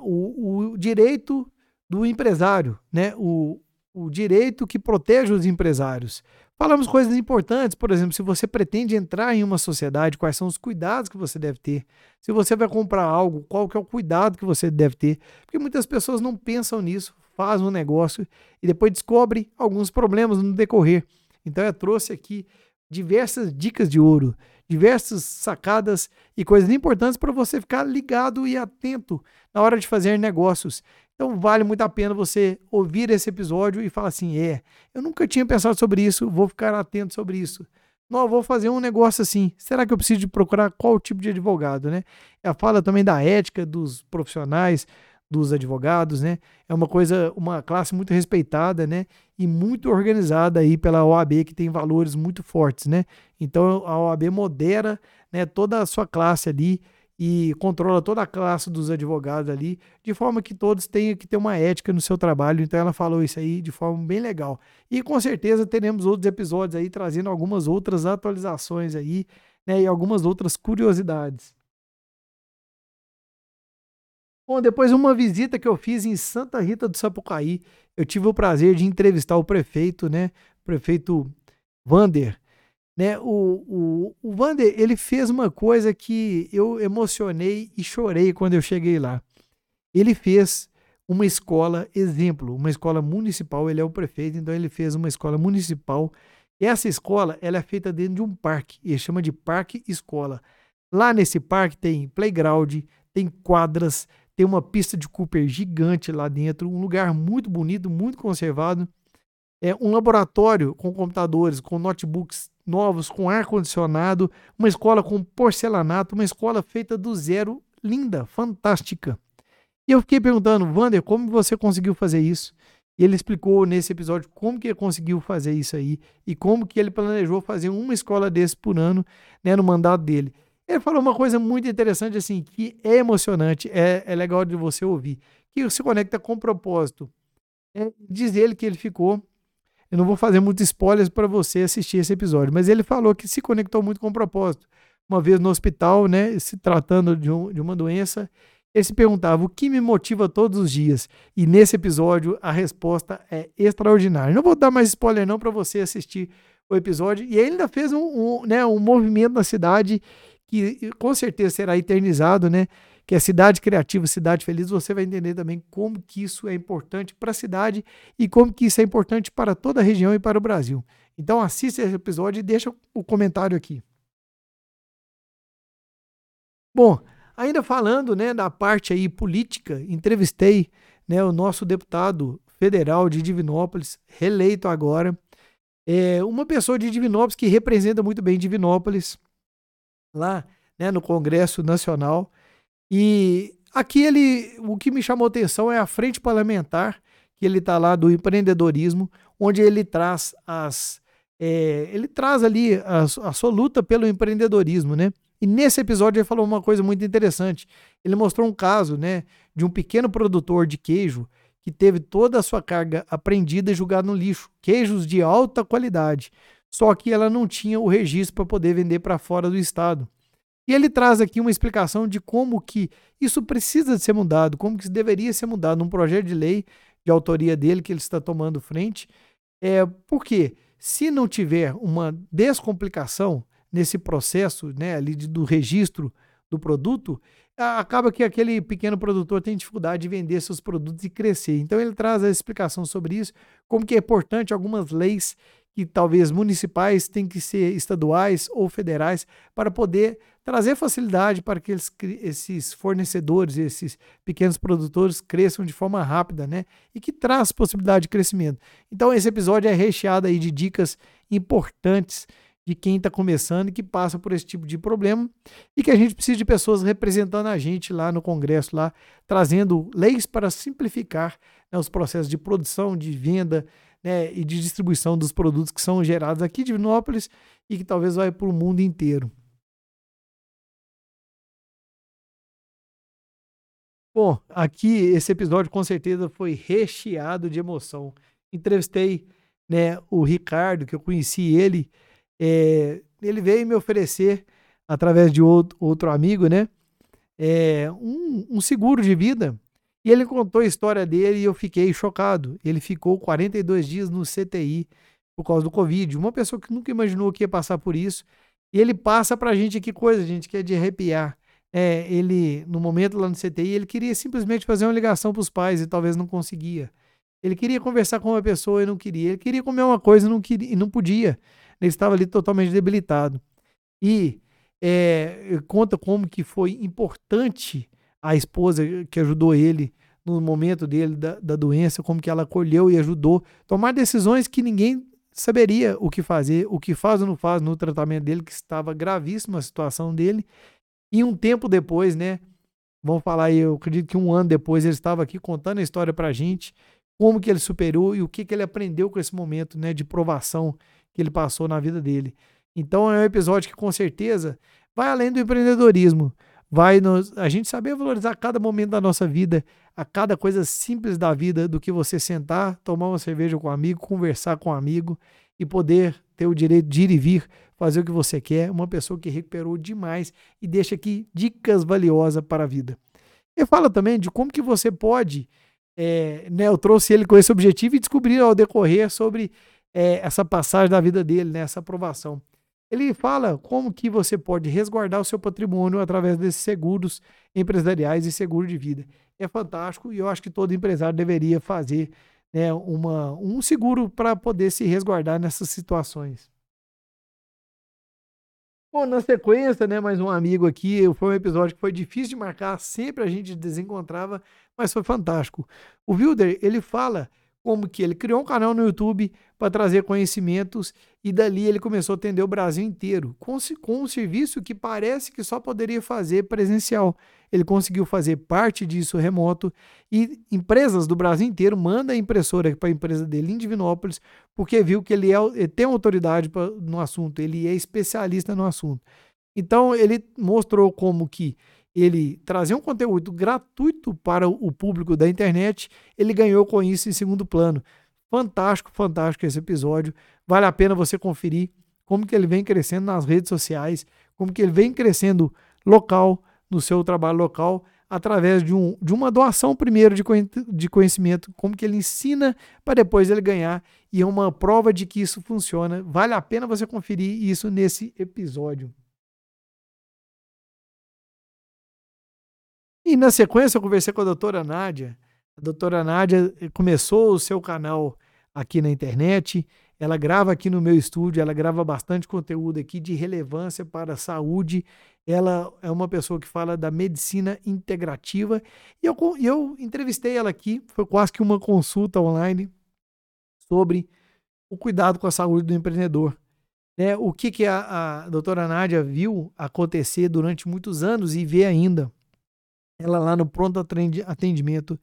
o, o, direito do empresário, né, o, o direito que protege os empresários. Falamos coisas importantes, por exemplo, se você pretende entrar em uma sociedade, quais são os cuidados que você deve ter. Se você vai comprar algo, qual que é o cuidado que você deve ter. Porque muitas pessoas não pensam nisso, fazem um negócio e depois descobrem alguns problemas no decorrer. Então eu trouxe aqui diversas dicas de ouro, diversas sacadas e coisas importantes para você ficar ligado e atento na hora de fazer negócios. Então vale muito a pena você ouvir esse episódio e falar assim: é, eu nunca tinha pensado sobre isso, vou ficar atento sobre isso. Não, vou fazer um negócio assim. Será que eu preciso de procurar qual tipo de advogado, né? Ela fala também da ética dos profissionais, dos advogados, né? É uma coisa, uma classe muito respeitada, né? E muito organizada aí pela OAB, que tem valores muito fortes, né? Então a OAB modera, né, toda a sua classe ali e controla toda a classe dos advogados ali, de forma que todos tenham que ter uma ética no seu trabalho. Então ela falou isso aí de forma bem legal. E com certeza teremos outros episódios aí trazendo algumas outras atualizações aí, né, e algumas outras curiosidades. Bom, depois de uma visita que eu fiz em Santa Rita do Sapucaí, eu tive o prazer de entrevistar o prefeito, né, prefeito Vander, Né? O, o, o Vander, ele fez uma coisa que eu emocionei e chorei quando eu cheguei lá. Ele fez uma escola exemplo, uma escola municipal, ele é o prefeito, então ele fez uma escola municipal. Essa escola, ela é feita dentro de um parque, ele chama de parque escola. Lá nesse parque tem playground, tem quadras, tem uma pista de Cooper gigante lá dentro, um lugar muito bonito, muito conservado. É um laboratório com computadores, com notebooks novos, com ar condicionado, uma escola com porcelanato, uma escola feita do zero, linda, fantástica. E eu fiquei perguntando, Wander, como você conseguiu fazer isso? E ele explicou nesse episódio como que ele conseguiu fazer isso aí e como que ele planejou fazer uma escola desse por ano, né, no mandato dele. Ele falou uma coisa muito interessante, assim, que é emocionante, é, é legal de você ouvir, que se conecta com propósito. É, diz ele que ele ficou. Eu não vou fazer muitos spoilers para você assistir esse episódio, mas ele falou que se conectou muito com o propósito. Uma vez no hospital, né, se tratando de, um, de uma doença, ele se perguntava o que me motiva todos os dias. E nesse episódio a resposta é extraordinária. Não vou dar mais spoiler não para você assistir o episódio. E ele ainda fez um, um, né, um movimento na cidade que com certeza será eternizado, né? Que é cidade criativa, cidade feliz. Você vai entender também como que isso é importante para a cidade e como que isso é importante para toda a região e para o Brasil. Então assista esse episódio e deixa o comentário aqui. Bom, Ainda falando né, da parte aí política, entrevistei né, o nosso deputado federal de Divinópolis, reeleito agora, é uma pessoa de Divinópolis que representa muito bem Divinópolis lá né, no Congresso Nacional. E aqui ele, o que me chamou atenção é a frente parlamentar que ele está lá do empreendedorismo, onde ele traz as é, ele traz ali a, a sua luta pelo empreendedorismo, né? E nesse episódio ele falou uma coisa muito interessante. Ele mostrou um caso, né, de um pequeno produtor de queijo que teve toda a sua carga apreendida e jogada no lixo, queijos de alta qualidade. Só que ela não tinha o registro para poder vender para fora do estado. E ele traz aqui uma explicação de como que isso precisa de ser mudado, como que isso deveria ser mudado num projeto de lei de autoria dele que ele está tomando frente. É, porque se não tiver uma descomplicação, nesse processo né, ali do registro do produto, acaba que aquele pequeno produtor tem dificuldade de vender seus produtos e crescer. Então ele traz a explicação sobre isso, como que é importante algumas leis que talvez municipais têm que ser estaduais ou federais para poder trazer facilidade para que eles, esses fornecedores, esses pequenos produtores cresçam de forma rápida, né? E que traz possibilidade de crescimento. Então esse episódio é recheado aí de dicas importantes de quem está começando e que passa por esse tipo de problema e que a gente precisa de pessoas representando a gente lá no Congresso, lá trazendo leis para simplificar né, os processos de produção, de venda né, e de distribuição dos produtos que são gerados aqui de Vinópolis e que talvez vai para o mundo inteiro. Bom, aqui esse episódio com certeza foi recheado de emoção. Entrevistei né, o Ricardo, que eu conheci ele é, ele veio me oferecer, através de outro, outro amigo, né, é, um, um, seguro de vida. E ele contou a história dele e eu fiquei chocado. Ele ficou 42 dias no CTI por causa do Covid. Uma pessoa que nunca imaginou que ia passar por isso. E ele passa pra gente que coisa, gente, que é de arrepiar. É, ele, no momento lá no CTI, ele queria simplesmente fazer uma ligação para os pais e talvez não conseguia. Ele queria conversar com uma pessoa e não queria. Ele queria comer uma coisa e não, queria, e não podia. Ele estava ali totalmente debilitado. E é, conta como que foi importante a esposa que ajudou ele no momento dele da, da doença, como que ela acolheu e ajudou tomar decisões que ninguém saberia o que fazer, o que faz ou não faz no tratamento dele, que estava gravíssima a situação dele. E um tempo depois, né? Vamos falar aí, eu acredito que um ano depois ele estava aqui contando a história pra gente, como que ele superou e o que que ele aprendeu com esse momento, né, de provação que ele passou na vida dele. Então é um episódio que com certeza vai além do empreendedorismo, vai nos, a gente saber valorizar cada momento da nossa vida, a cada coisa simples da vida, do que você sentar, tomar uma cerveja com um amigo, conversar com um amigo e poder ter o direito de ir e vir, fazer o que você quer, uma pessoa que recuperou demais e deixa aqui dicas valiosas para a vida. Ele fala também de como que você pode, é, né, eu trouxe ele com esse objetivo e descobrir ao decorrer sobre é, essa passagem da vida dele, né, essa aprovação. Ele fala como que você pode resguardar o seu patrimônio através desses seguros empresariais e seguro de vida. É fantástico e eu acho que todo empresário deveria fazer né, uma, um seguro para poder se resguardar nessas situações. Bom, na sequência, né, mais um amigo aqui, foi um episódio que foi difícil de marcar, sempre a gente desencontrava, mas foi fantástico. O Wilder, ele fala como que ele criou um canal no YouTube para trazer conhecimentos e dali ele começou a atender o Brasil inteiro com, com um serviço que parece que só poderia fazer presencial. Ele conseguiu fazer parte disso remoto e empresas do Brasil inteiro mandam a impressora para a empresa dele em Divinópolis porque viu que ele, é, ele tem autoridade pra, no assunto, ele é especialista no assunto. Então ele mostrou como que ele trazer um conteúdo gratuito para o público da internet, ele ganhou com isso em segundo plano. Fantástico, fantástico esse episódio. Vale a pena você conferir como que ele vem crescendo nas redes sociais, como que ele vem crescendo local, no seu trabalho local, através de, um, de uma doação primeiro de, de conhecimento, como que ele ensina para depois ele ganhar, e é uma prova de que isso funciona. Vale a pena você conferir isso nesse episódio. E na sequência eu conversei com a doutora Nádia. A doutora Nádia eh, começou o seu canal aqui na internet. Ela grava aqui no meu estúdio, ela grava bastante conteúdo aqui de relevância para a saúde. Ela é uma pessoa que fala da medicina integrativa. E eu, eu entrevistei ela aqui, foi quase que uma consulta online sobre o cuidado com a saúde do empreendedor. Né? O que, que a, a doutora Nádia viu acontecer durante muitos anos e vê ainda ela lá no pronto atendimento,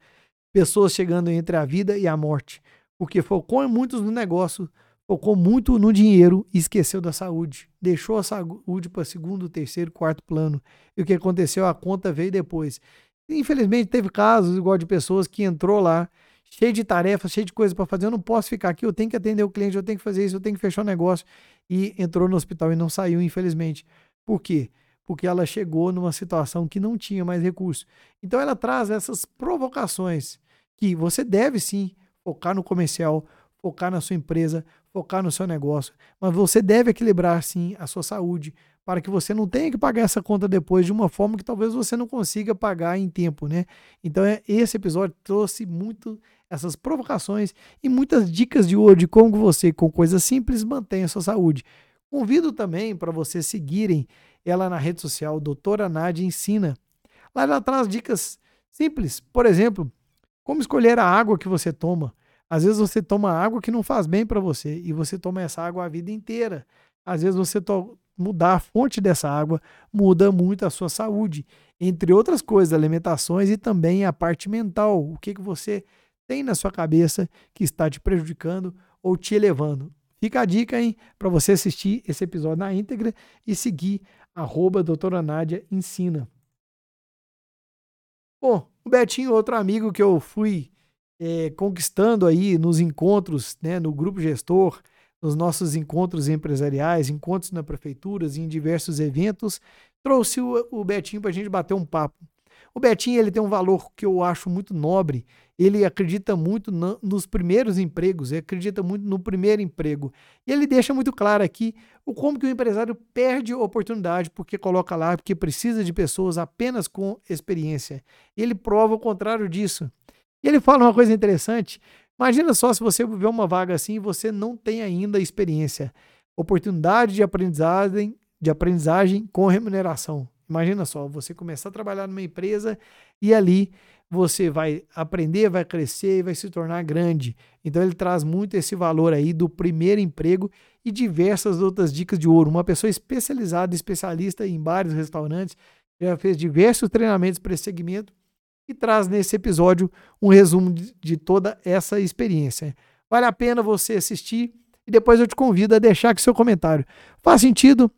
pessoas chegando entre a vida e a morte, porque focou muito no negócio, focou muito no dinheiro e esqueceu da saúde. Deixou a saúde para segundo, terceiro, quarto plano. E o que aconteceu? A conta veio depois. Infelizmente, teve casos igual de pessoas que entrou lá, cheio de tarefas, cheio de coisas para fazer. Eu não posso ficar aqui, eu tenho que atender o cliente, eu tenho que fazer isso, eu tenho que fechar o negócio. E entrou no hospital e não saiu, infelizmente. Por quê? Porque ela chegou numa situação que não tinha mais recurso. Então ela traz essas provocações que você deve sim focar no comercial, focar na sua empresa, focar no seu negócio, mas você deve equilibrar sim a sua saúde para que você não tenha que pagar essa conta depois de uma forma que talvez você não consiga pagar em tempo, né? Então é, esse episódio trouxe muito essas provocações e muitas dicas de de como você com coisas simples mantém a sua saúde. Convido também para vocês seguirem ela na rede social, doutora Nádia Ensina. Lá ela traz dicas simples. Por exemplo, como escolher a água que você toma. Às vezes você toma água que não faz bem para você e você toma essa água a vida inteira. Às vezes você mudar a fonte dessa água muda muito a sua saúde, entre outras coisas, alimentações e também a parte mental. O que, que você tem na sua cabeça que está te prejudicando ou te elevando. Fica a dica, hein, para você assistir esse episódio na íntegra e seguir arroba doutora Nádia ensina. Bom, o Betinho, outro amigo que eu fui é, conquistando aí nos encontros, né, no grupo gestor, nos nossos encontros empresariais, encontros na prefeituras e em diversos eventos, trouxe o, o Betinho para a gente bater um papo. O Betinho ele tem um valor que eu acho muito nobre. Ele acredita muito no, nos primeiros empregos, ele acredita muito no primeiro emprego. E ele deixa muito claro aqui o como que o empresário perde oportunidade porque coloca lá porque precisa de pessoas apenas com experiência. Ele prova o contrário disso. E ele fala uma coisa interessante. Imagina só se você vê uma vaga assim e você não tem ainda experiência. Oportunidade de aprendizagem, de aprendizagem com remuneração. Imagina só, você começar a trabalhar numa empresa e ali você vai aprender, vai crescer e vai se tornar grande. Então ele traz muito esse valor aí do primeiro emprego e diversas outras dicas de ouro. Uma pessoa especializada, especialista em bares, restaurantes, já fez diversos treinamentos para esse segmento e traz nesse episódio um resumo de toda essa experiência. Vale a pena você assistir e depois eu te convido a deixar aqui seu comentário. Faz sentido?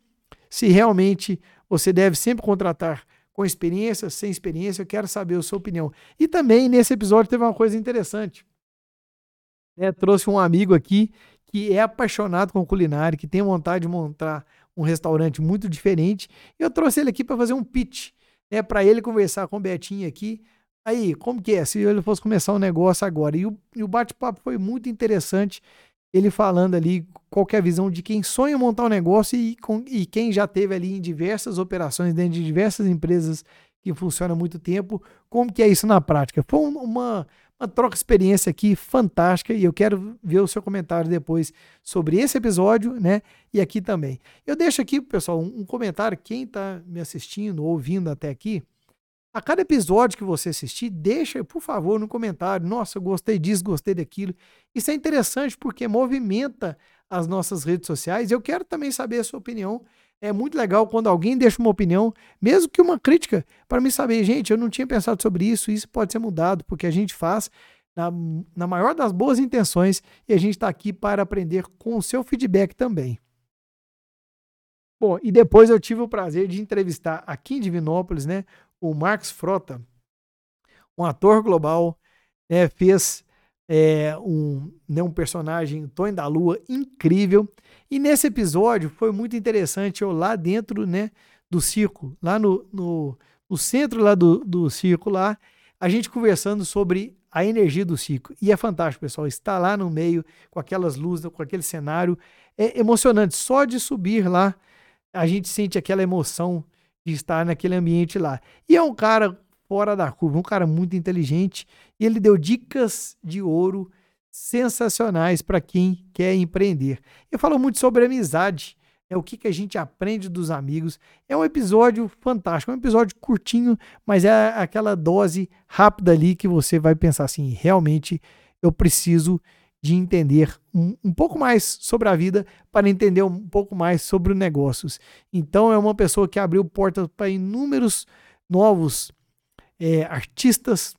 Se realmente você deve sempre contratar com experiência, sem experiência. Eu quero saber a sua opinião. E também nesse episódio teve uma coisa interessante. É, trouxe um amigo aqui que é apaixonado com culinária, que tem vontade de montar um restaurante muito diferente. E eu trouxe ele aqui para fazer um pitch, né, para ele conversar com o Betinho aqui. Aí, como que é? Se ele fosse começar um negócio agora. E o, e o bate-papo foi muito interessante. Ele falando ali qual é a visão de quem sonha montar um negócio e, com, e quem já teve ali em diversas operações dentro de diversas empresas que funcionam há muito tempo, como que é isso na prática. Foi uma, uma troca de experiência aqui fantástica e eu quero ver o seu comentário depois sobre esse episódio, né? E aqui também. Eu deixo aqui, pessoal, um, um comentário, quem está me assistindo, ouvindo até aqui, a cada episódio que você assistir, deixa, por favor, no comentário. Nossa, eu gostei disso, gostei daquilo. Isso é interessante porque movimenta as nossas redes sociais. Eu quero também saber a sua opinião. É muito legal quando alguém deixa uma opinião, mesmo que uma crítica, para me saber, gente, eu não tinha pensado sobre isso, isso pode ser mudado, porque a gente faz na, na maior das boas intenções e a gente está aqui para aprender com o seu feedback também. Bom, e depois eu tive o prazer de entrevistar aqui em Divinópolis, né, o Marcos Frota, um ator global, né, fez é, um, né, um personagem, Tony da Lua, incrível. E nesse episódio foi muito interessante eu lá dentro né, do circo, lá no, no, no centro lá do, do circo, lá, a gente conversando sobre a energia do circo. E é fantástico, pessoal, estar lá no meio, com aquelas luzes, com aquele cenário, é emocionante. Só de subir lá, a gente sente aquela emoção de estar naquele ambiente lá. E é um cara fora da curva, um cara muito inteligente, e ele deu dicas de ouro sensacionais para quem quer empreender. Eu falo muito sobre amizade, é o que, que a gente aprende dos amigos. É um episódio fantástico, é um episódio curtinho, mas é aquela dose rápida ali que você vai pensar assim: realmente eu preciso de entender um, um pouco mais sobre a vida para entender um pouco mais sobre negócios. Então é uma pessoa que abriu portas para inúmeros novos é, artistas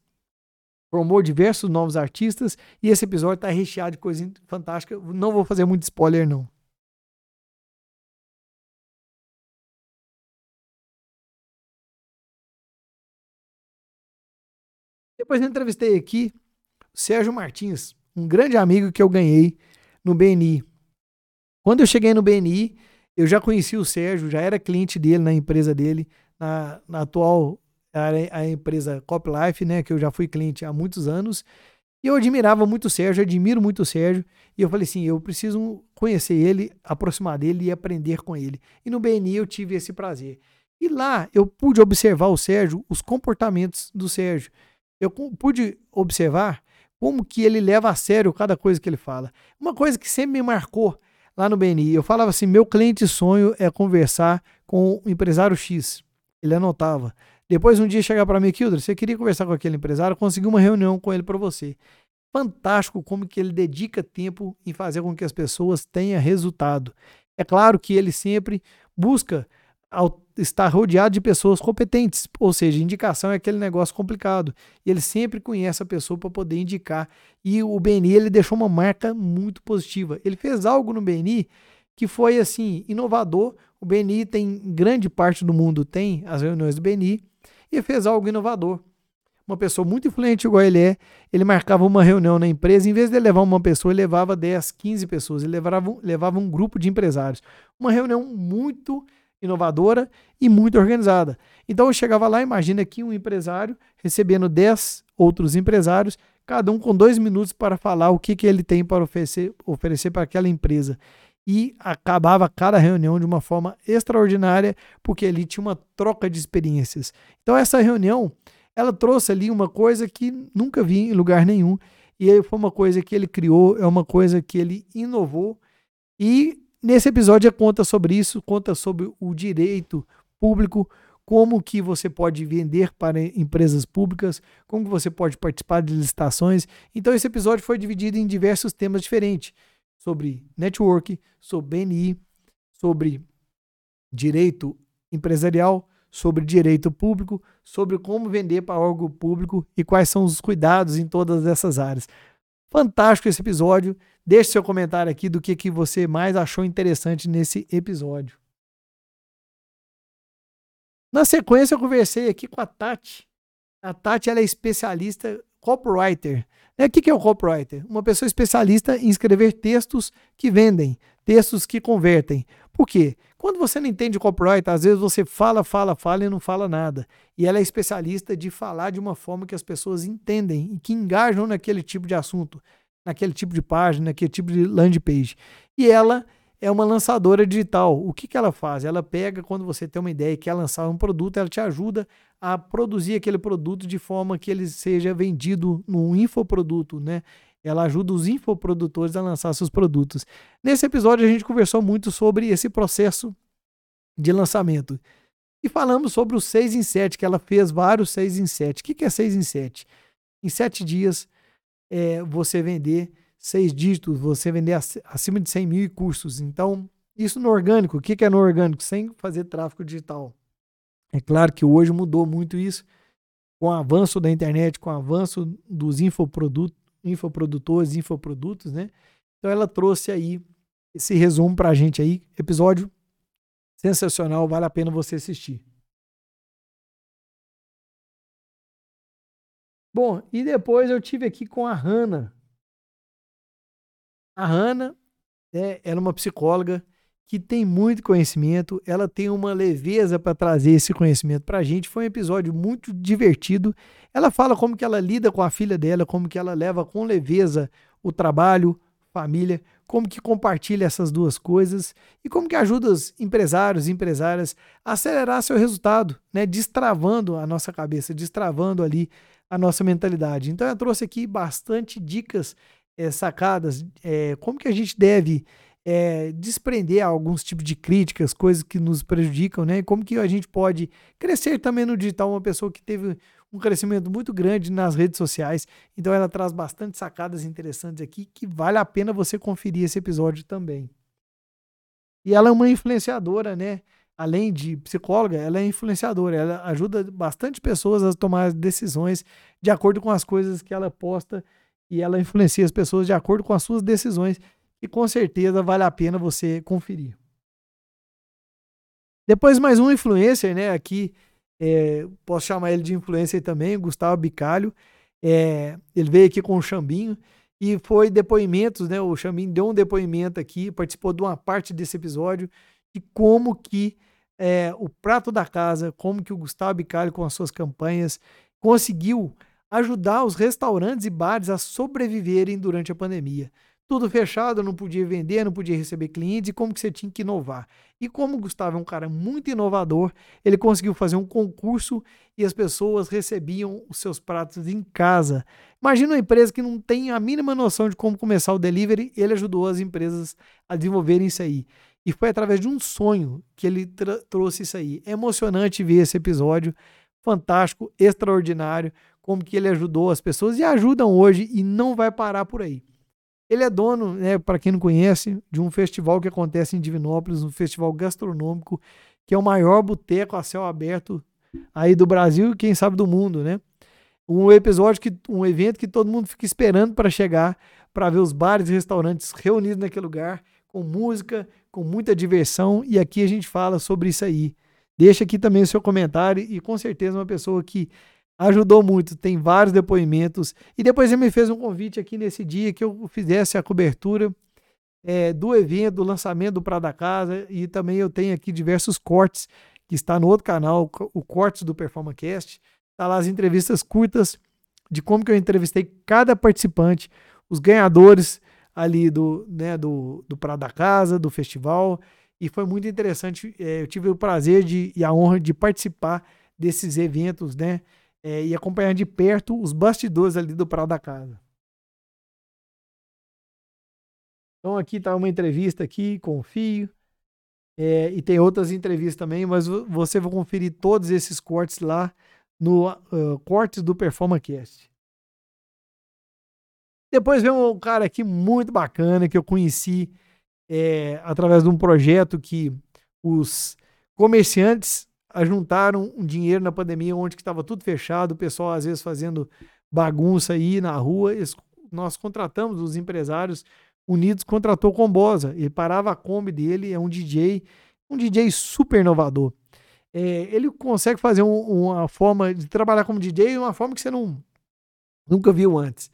formou diversos novos artistas e esse episódio está recheado de coisa fantástica. Não vou fazer muito spoiler, não. Depois eu entrevistei aqui Sérgio Martins, um grande amigo que eu ganhei no BNI. Quando eu cheguei no BNI, eu já conheci o Sérgio, já era cliente dele na empresa dele, na, na atual a, a empresa CopLife, né, que eu já fui cliente há muitos anos. E eu admirava muito o Sérgio, admiro muito o Sérgio. E eu falei assim: eu preciso conhecer ele, aproximar dele e aprender com ele. E no BNI eu tive esse prazer. E lá eu pude observar o Sérgio, os comportamentos do Sérgio. Eu pude observar como que ele leva a sério cada coisa que ele fala. Uma coisa que sempre me marcou lá no BNI, eu falava assim: meu cliente sonho é conversar com o empresário X. Ele anotava. Depois um dia chegar para mim, Kilder, você queria conversar com aquele empresário, consegui uma reunião com ele para você. Fantástico como que ele dedica tempo em fazer com que as pessoas tenham resultado. É claro que ele sempre busca estar rodeado de pessoas competentes, ou seja, indicação é aquele negócio complicado. E ele sempre conhece a pessoa para poder indicar. E o BNI ele deixou uma marca muito positiva. Ele fez algo no BNI que foi assim inovador. O BNI tem grande parte do mundo tem as reuniões do BNI e fez algo inovador. Uma pessoa muito influente igual ele é, ele marcava uma reunião na empresa, em vez de levar uma pessoa, ele levava 10, 15 pessoas, ele levava, levava um grupo de empresários. Uma reunião muito inovadora e muito organizada. Então eu chegava lá, imagina aqui um empresário recebendo 10 outros empresários, cada um com dois minutos para falar o que, que ele tem para oferecer, oferecer para aquela empresa e acabava cada reunião de uma forma extraordinária, porque ali tinha uma troca de experiências. Então essa reunião, ela trouxe ali uma coisa que nunca vi em lugar nenhum, e foi uma coisa que ele criou, é uma coisa que ele inovou, e nesse episódio conta sobre isso, conta sobre o direito público, como que você pode vender para empresas públicas, como que você pode participar de licitações. Então esse episódio foi dividido em diversos temas diferentes sobre network, sobre BNI, sobre direito empresarial, sobre direito público, sobre como vender para órgão público e quais são os cuidados em todas essas áreas. Fantástico esse episódio. Deixe seu comentário aqui do que, que você mais achou interessante nesse episódio. Na sequência, eu conversei aqui com a Tati. A Tati ela é especialista copywriter. O que é o copywriter? Uma pessoa especialista em escrever textos que vendem, textos que convertem. Por quê? Quando você não entende copywriter, às vezes você fala, fala, fala e não fala nada. E ela é especialista de falar de uma forma que as pessoas entendem e que engajam naquele tipo de assunto. Naquele tipo de página, naquele tipo de landing page. E ela é uma lançadora digital. O que, que ela faz? Ela pega, quando você tem uma ideia e quer lançar um produto, ela te ajuda a produzir aquele produto de forma que ele seja vendido num infoproduto, né? Ela ajuda os infoprodutores a lançar seus produtos. Nesse episódio, a gente conversou muito sobre esse processo de lançamento. E falamos sobre o 6 em 7, que ela fez vários 6 em 7. O que é 6 em 7? Em 7 dias, é, você vender seis dígitos, você vender acima de 100 mil cursos. Então, isso no orgânico. O que é no orgânico? Sem fazer tráfego digital. É claro que hoje mudou muito isso com o avanço da internet, com o avanço dos infoprodutos, infoprodutores, infoprodutos, né? Então ela trouxe aí esse resumo para a gente aí, episódio sensacional, vale a pena você assistir. Bom, e depois eu tive aqui com a Hanna. A Hanna é, ela é uma psicóloga que tem muito conhecimento, ela tem uma leveza para trazer esse conhecimento para a gente. Foi um episódio muito divertido. Ela fala como que ela lida com a filha dela, como que ela leva com leveza o trabalho, família, como que compartilha essas duas coisas e como que ajuda os empresários e empresárias a acelerar seu resultado, né? destravando a nossa cabeça, destravando ali a nossa mentalidade. Então eu trouxe aqui bastante dicas é, sacadas, é, como que a gente deve é, desprender alguns tipos de críticas, coisas que nos prejudicam, né? E como que a gente pode crescer também no digital, uma pessoa que teve um crescimento muito grande nas redes sociais. Então ela traz bastante sacadas interessantes aqui que vale a pena você conferir esse episódio também. E ela é uma influenciadora, né? Além de psicóloga, ela é influenciadora. Ela ajuda bastante pessoas a tomar decisões de acordo com as coisas que ela posta e ela influencia as pessoas de acordo com as suas decisões e com certeza vale a pena você conferir. Depois mais um influencer, né? Aqui é, posso chamar ele de influencer também, Gustavo Bicalho. É, ele veio aqui com o Chambinho e foi depoimentos, né? O Chambinho deu um depoimento aqui, participou de uma parte desse episódio de como que é, o prato da casa, como que o Gustavo Bicalho com as suas campanhas conseguiu ajudar os restaurantes e bares a sobreviverem durante a pandemia tudo fechado, não podia vender, não podia receber clientes, e como que você tinha que inovar. E como o Gustavo é um cara muito inovador, ele conseguiu fazer um concurso e as pessoas recebiam os seus pratos em casa. Imagina uma empresa que não tem a mínima noção de como começar o delivery, ele ajudou as empresas a desenvolverem isso aí. E foi através de um sonho que ele trouxe isso aí. É emocionante ver esse episódio, fantástico, extraordinário, como que ele ajudou as pessoas e ajudam hoje e não vai parar por aí. Ele é dono, né, para quem não conhece, de um festival que acontece em Divinópolis, um festival gastronômico, que é o maior boteco a céu aberto aí do Brasil e quem sabe do mundo, né? Um episódio que um evento que todo mundo fica esperando para chegar, para ver os bares e restaurantes reunidos naquele lugar, com música, com muita diversão, e aqui a gente fala sobre isso aí. Deixa aqui também o seu comentário e com certeza uma pessoa que ajudou muito, tem vários depoimentos. E depois ele me fez um convite aqui nesse dia que eu fizesse a cobertura é, do evento, do lançamento do Prada Casa. E também eu tenho aqui diversos cortes que está no outro canal, o Cortes do PerformaCast. Está lá as entrevistas curtas de como que eu entrevistei cada participante, os ganhadores ali do, né, do, do Prada Casa, do festival. E foi muito interessante. É, eu tive o prazer de, e a honra de participar desses eventos, né? é, e acompanhar de perto os bastidores ali do Prado da Casa. Então aqui está uma entrevista aqui com o. É, e tem outras entrevistas também, mas você vai conferir todos esses cortes lá no uh, Cortes do PerformaCast. Depois vem um cara aqui muito bacana que eu conheci é, através de um projeto que os comerciantes juntaram um dinheiro na pandemia onde estava tudo fechado, o pessoal às vezes fazendo bagunça aí na rua. Eles, nós contratamos os empresários unidos, contratou o Combosa. Ele parava a Kombi dele, é um DJ, um DJ super inovador. É, ele consegue fazer um, uma forma de trabalhar como DJ, uma forma que você não, nunca viu antes.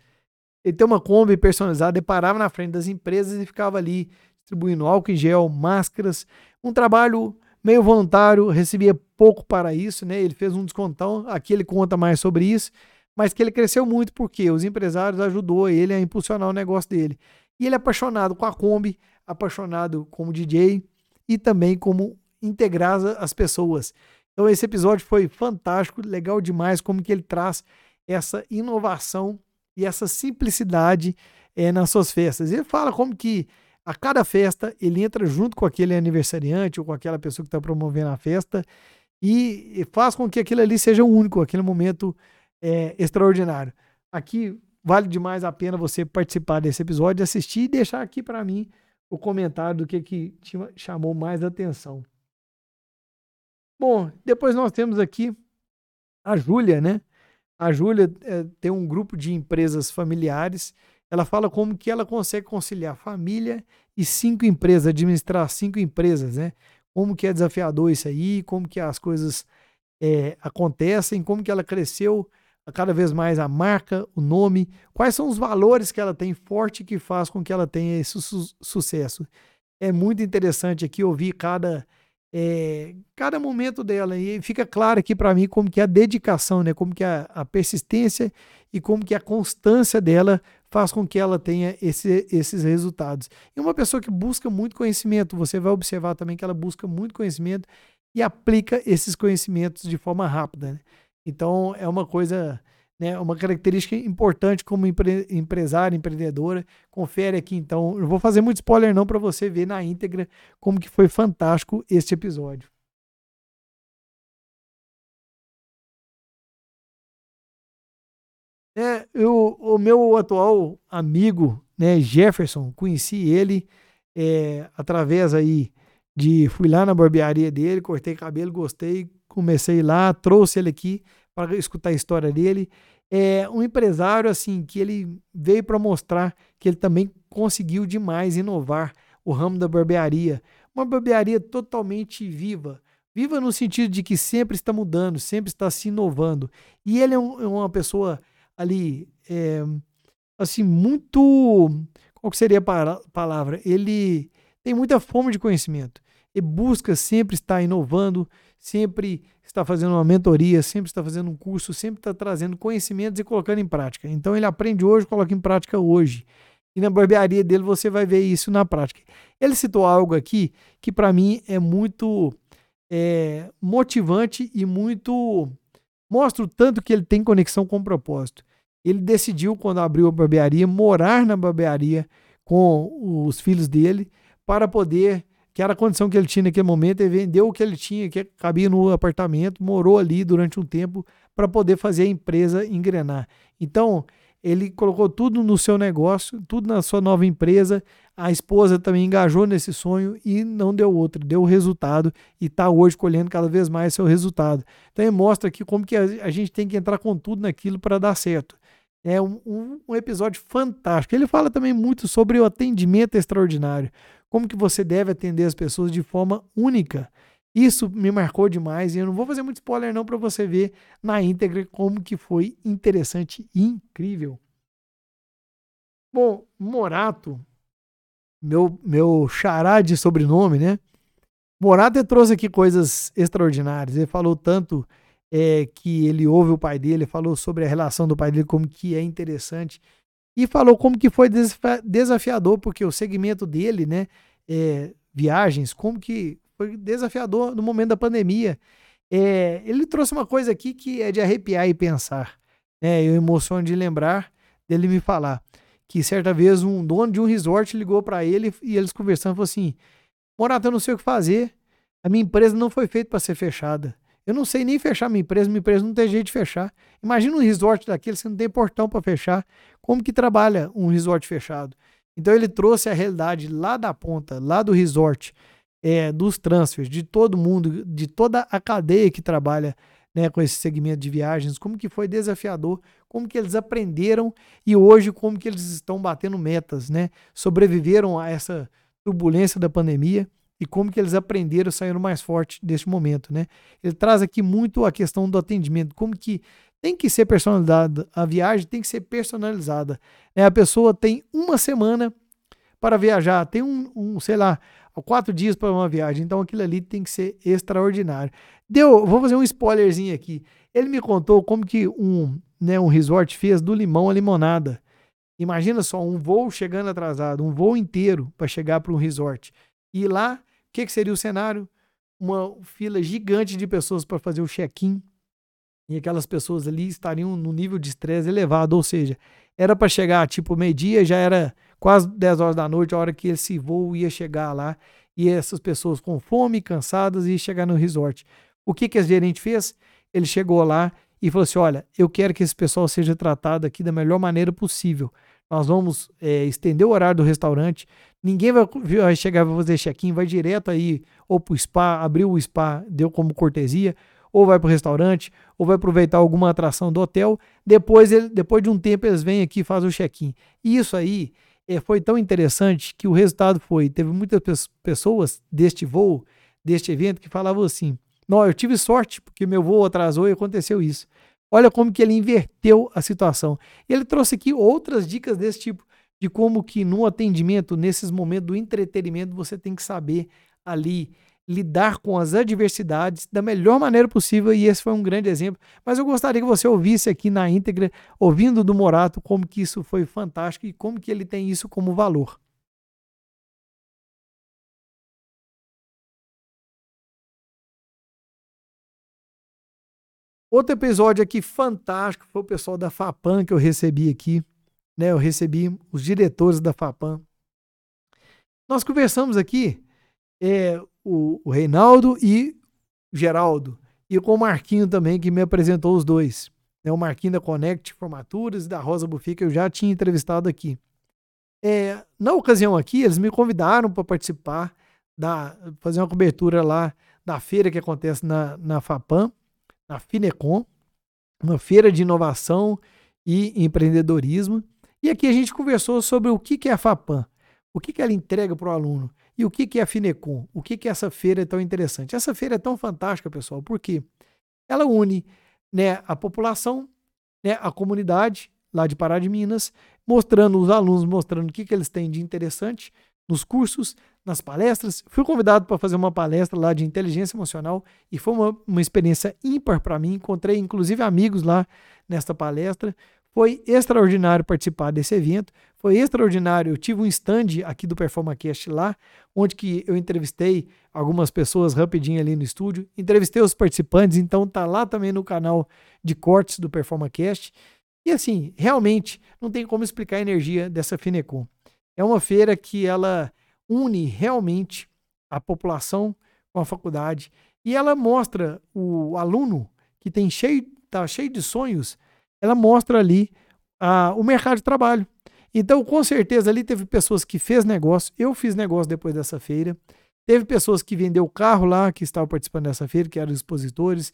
Ele tem uma Kombi personalizada, ele parava na frente das empresas e ficava ali distribuindo álcool em gel, máscaras, um trabalho meio voluntário, recebia pouco para isso, né? Ele fez um descontão, aqui ele conta mais sobre isso, mas que ele cresceu muito porque os empresários ajudou ele a impulsionar o negócio dele. E ele é apaixonado com a Kombi, apaixonado como DJ e também como integrar as pessoas. Então esse episódio foi fantástico, legal demais como que ele traz essa inovação e essa simplicidade é, nas suas festas. Ele fala como que a cada festa ele entra junto com aquele aniversariante ou com aquela pessoa que está promovendo a festa e faz com que aquilo ali seja único, aquele momento é, extraordinário. Aqui vale demais a pena você participar desse episódio, assistir e deixar aqui para mim o comentário do que, que te chamou mais atenção. Bom, depois nós temos aqui a Júlia, né? A Júlia é, tem um grupo de empresas familiares. Ela fala como que ela consegue conciliar família e cinco empresas, administrar cinco empresas, né? Como que é desafiador isso aí, como que as coisas é, acontecem, como que ela cresceu cada vez mais a marca, o nome, quais são os valores que ela tem forte que faz com que ela tenha esse su sucesso. É muito interessante aqui ouvir cada é, cada momento dela e fica claro aqui para mim como que a dedicação, né, como que a, a, persistência e como que a constância dela faz com que ela tenha esse, esses resultados. E uma pessoa que busca muito conhecimento, você vai observar também que ela busca muito conhecimento e aplica esses conhecimentos de forma rápida. Né? Então é uma coisa, né, uma característica importante como empre empresária, empreendedora. Confere aqui então. Não vou fazer muito spoiler não para você ver na íntegra como que foi fantástico este episódio. É, eu, o meu atual amigo, né, Jefferson, conheci ele é, através aí de fui lá na barbearia dele, cortei cabelo, gostei, comecei lá, trouxe ele aqui para escutar a história dele. É um empresário assim que ele veio para mostrar que ele também conseguiu demais inovar o ramo da barbearia. Uma barbearia totalmente viva. Viva no sentido de que sempre está mudando, sempre está se inovando. E ele é, um, é uma pessoa ali, é, assim, muito. Qual seria a palavra? Ele tem muita fome de conhecimento. Ele busca sempre estar inovando, sempre está fazendo uma mentoria, sempre está fazendo um curso, sempre está trazendo conhecimentos e colocando em prática. Então ele aprende hoje, coloca em prática hoje. E na barbearia dele você vai ver isso na prática. Ele citou algo aqui que para mim é muito é, motivante e muito mostra o tanto que ele tem conexão com o propósito. Ele decidiu, quando abriu a barbearia, morar na barbearia com os filhos dele para poder que era a condição que ele tinha naquele momento, ele vendeu o que ele tinha, que cabia no apartamento, morou ali durante um tempo para poder fazer a empresa engrenar. Então, ele colocou tudo no seu negócio, tudo na sua nova empresa. A esposa também engajou nesse sonho e não deu outro, deu resultado e está hoje colhendo cada vez mais seu resultado. Então ele mostra aqui como que a, gente tem que entrar com tudo naquilo para dar certo. É um, um, um, episódio fantástico. Ele fala também muito sobre o atendimento extraordinário como que você deve atender as pessoas de forma única. Isso me marcou demais e eu não vou fazer muito spoiler não para você ver na íntegra como que foi interessante e incrível. Bom, Morato, meu meu xará de sobrenome, né? Morato trouxe aqui coisas extraordinárias. Ele falou tanto é, que ele ouve o pai dele, falou sobre a relação do pai dele, como que é interessante e falou como que foi desafiador, porque o segmento dele, né, é, viagens, como que foi desafiador no momento da pandemia. É, ele trouxe uma coisa aqui que é de arrepiar e pensar. Né? Eu emociono de lembrar dele me falar que certa vez um dono de um resort ligou para ele e eles conversando falou assim: Morato, eu não sei o que fazer. A minha empresa não foi feita para ser fechada. Eu não sei nem fechar minha empresa, minha empresa não tem jeito de fechar. Imagina um resort daquele, você não tem portão para fechar. Como que trabalha um resort fechado? Então ele trouxe a realidade lá da ponta, lá do resort, é, dos transfers, de todo mundo, de toda a cadeia que trabalha né, com esse segmento de viagens, como que foi desafiador, como que eles aprenderam e hoje como que eles estão batendo metas, né? Sobreviveram a essa turbulência da pandemia e como que eles aprenderam sair mais forte deste momento, né? Ele traz aqui muito a questão do atendimento, como que tem que ser personalizada, a viagem tem que ser personalizada. Né? A pessoa tem uma semana para viajar, tem um, um sei lá, quatro dias para uma viagem, então aquilo ali tem que ser extraordinário. Deu, vou fazer um spoilerzinho aqui. Ele me contou como que um, né, um resort fez do limão à limonada. Imagina só, um voo chegando atrasado, um voo inteiro para chegar para um resort. E lá, o que, que seria o cenário? Uma fila gigante de pessoas para fazer o check-in. E aquelas pessoas ali estariam no nível de estresse elevado, ou seja, era para chegar tipo meio-dia, já era quase 10 horas da noite, a hora que esse voo ia chegar lá. E essas pessoas com fome, cansadas, e chegar no resort. O que, que a gerente fez? Ele chegou lá e falou assim: Olha, eu quero que esse pessoal seja tratado aqui da melhor maneira possível. Nós vamos é, estender o horário do restaurante. Ninguém vai, vai chegar para fazer check-in, vai direto aí, ou para o spa, abriu o spa, deu como cortesia, ou vai para o restaurante, ou vai aproveitar alguma atração do hotel. Depois, ele, depois de um tempo, eles vêm aqui e fazem o check-in. Isso aí é, foi tão interessante que o resultado foi: teve muitas pessoas deste voo, deste evento, que falavam assim: Não, eu tive sorte, porque meu voo atrasou e aconteceu isso. Olha como que ele inverteu a situação. Ele trouxe aqui outras dicas desse tipo, de como que no atendimento, nesses momentos do entretenimento, você tem que saber ali lidar com as adversidades da melhor maneira possível e esse foi um grande exemplo. Mas eu gostaria que você ouvisse aqui na íntegra, ouvindo do Morato, como que isso foi fantástico e como que ele tem isso como valor. Outro episódio aqui fantástico foi o pessoal da FAPAM que eu recebi aqui. Né? Eu recebi os diretores da FAPAM. Nós conversamos aqui, é, o, o Reinaldo e o Geraldo. E com o Marquinho também, que me apresentou os dois. Né? O Marquinho da Connect Formaturas e da Rosa Buffet, que eu já tinha entrevistado aqui. É, na ocasião aqui, eles me convidaram para participar, da, fazer uma cobertura lá da feira que acontece na, na FAPAM na Finecom, uma feira de inovação e empreendedorismo. E aqui a gente conversou sobre o que é a FAPAM, o que ela entrega para o aluno e o que é a Finecom, o que essa feira é tão interessante. Essa feira é tão fantástica, pessoal, porque ela une né, a população, né, a comunidade lá de Pará de Minas, mostrando os alunos, mostrando o que, que eles têm de interessante nos cursos, nas palestras. Fui convidado para fazer uma palestra lá de inteligência emocional e foi uma, uma experiência ímpar para mim. Encontrei inclusive amigos lá nesta palestra. Foi extraordinário participar desse evento. Foi extraordinário. Eu tive um stand aqui do PerformaCast lá, onde que eu entrevistei algumas pessoas rapidinho ali no estúdio. Entrevistei os participantes, então tá lá também no canal de cortes do PerformaCast. E assim, realmente não tem como explicar a energia dessa Finecom. É uma feira que ela une realmente a população com a faculdade e ela mostra o aluno que tem cheio, tá cheio de sonhos, ela mostra ali a, o mercado de trabalho. Então, com certeza, ali teve pessoas que fez negócio. Eu fiz negócio depois dessa feira. Teve pessoas que vendeu carro lá, que estavam participando dessa feira, que eram expositores.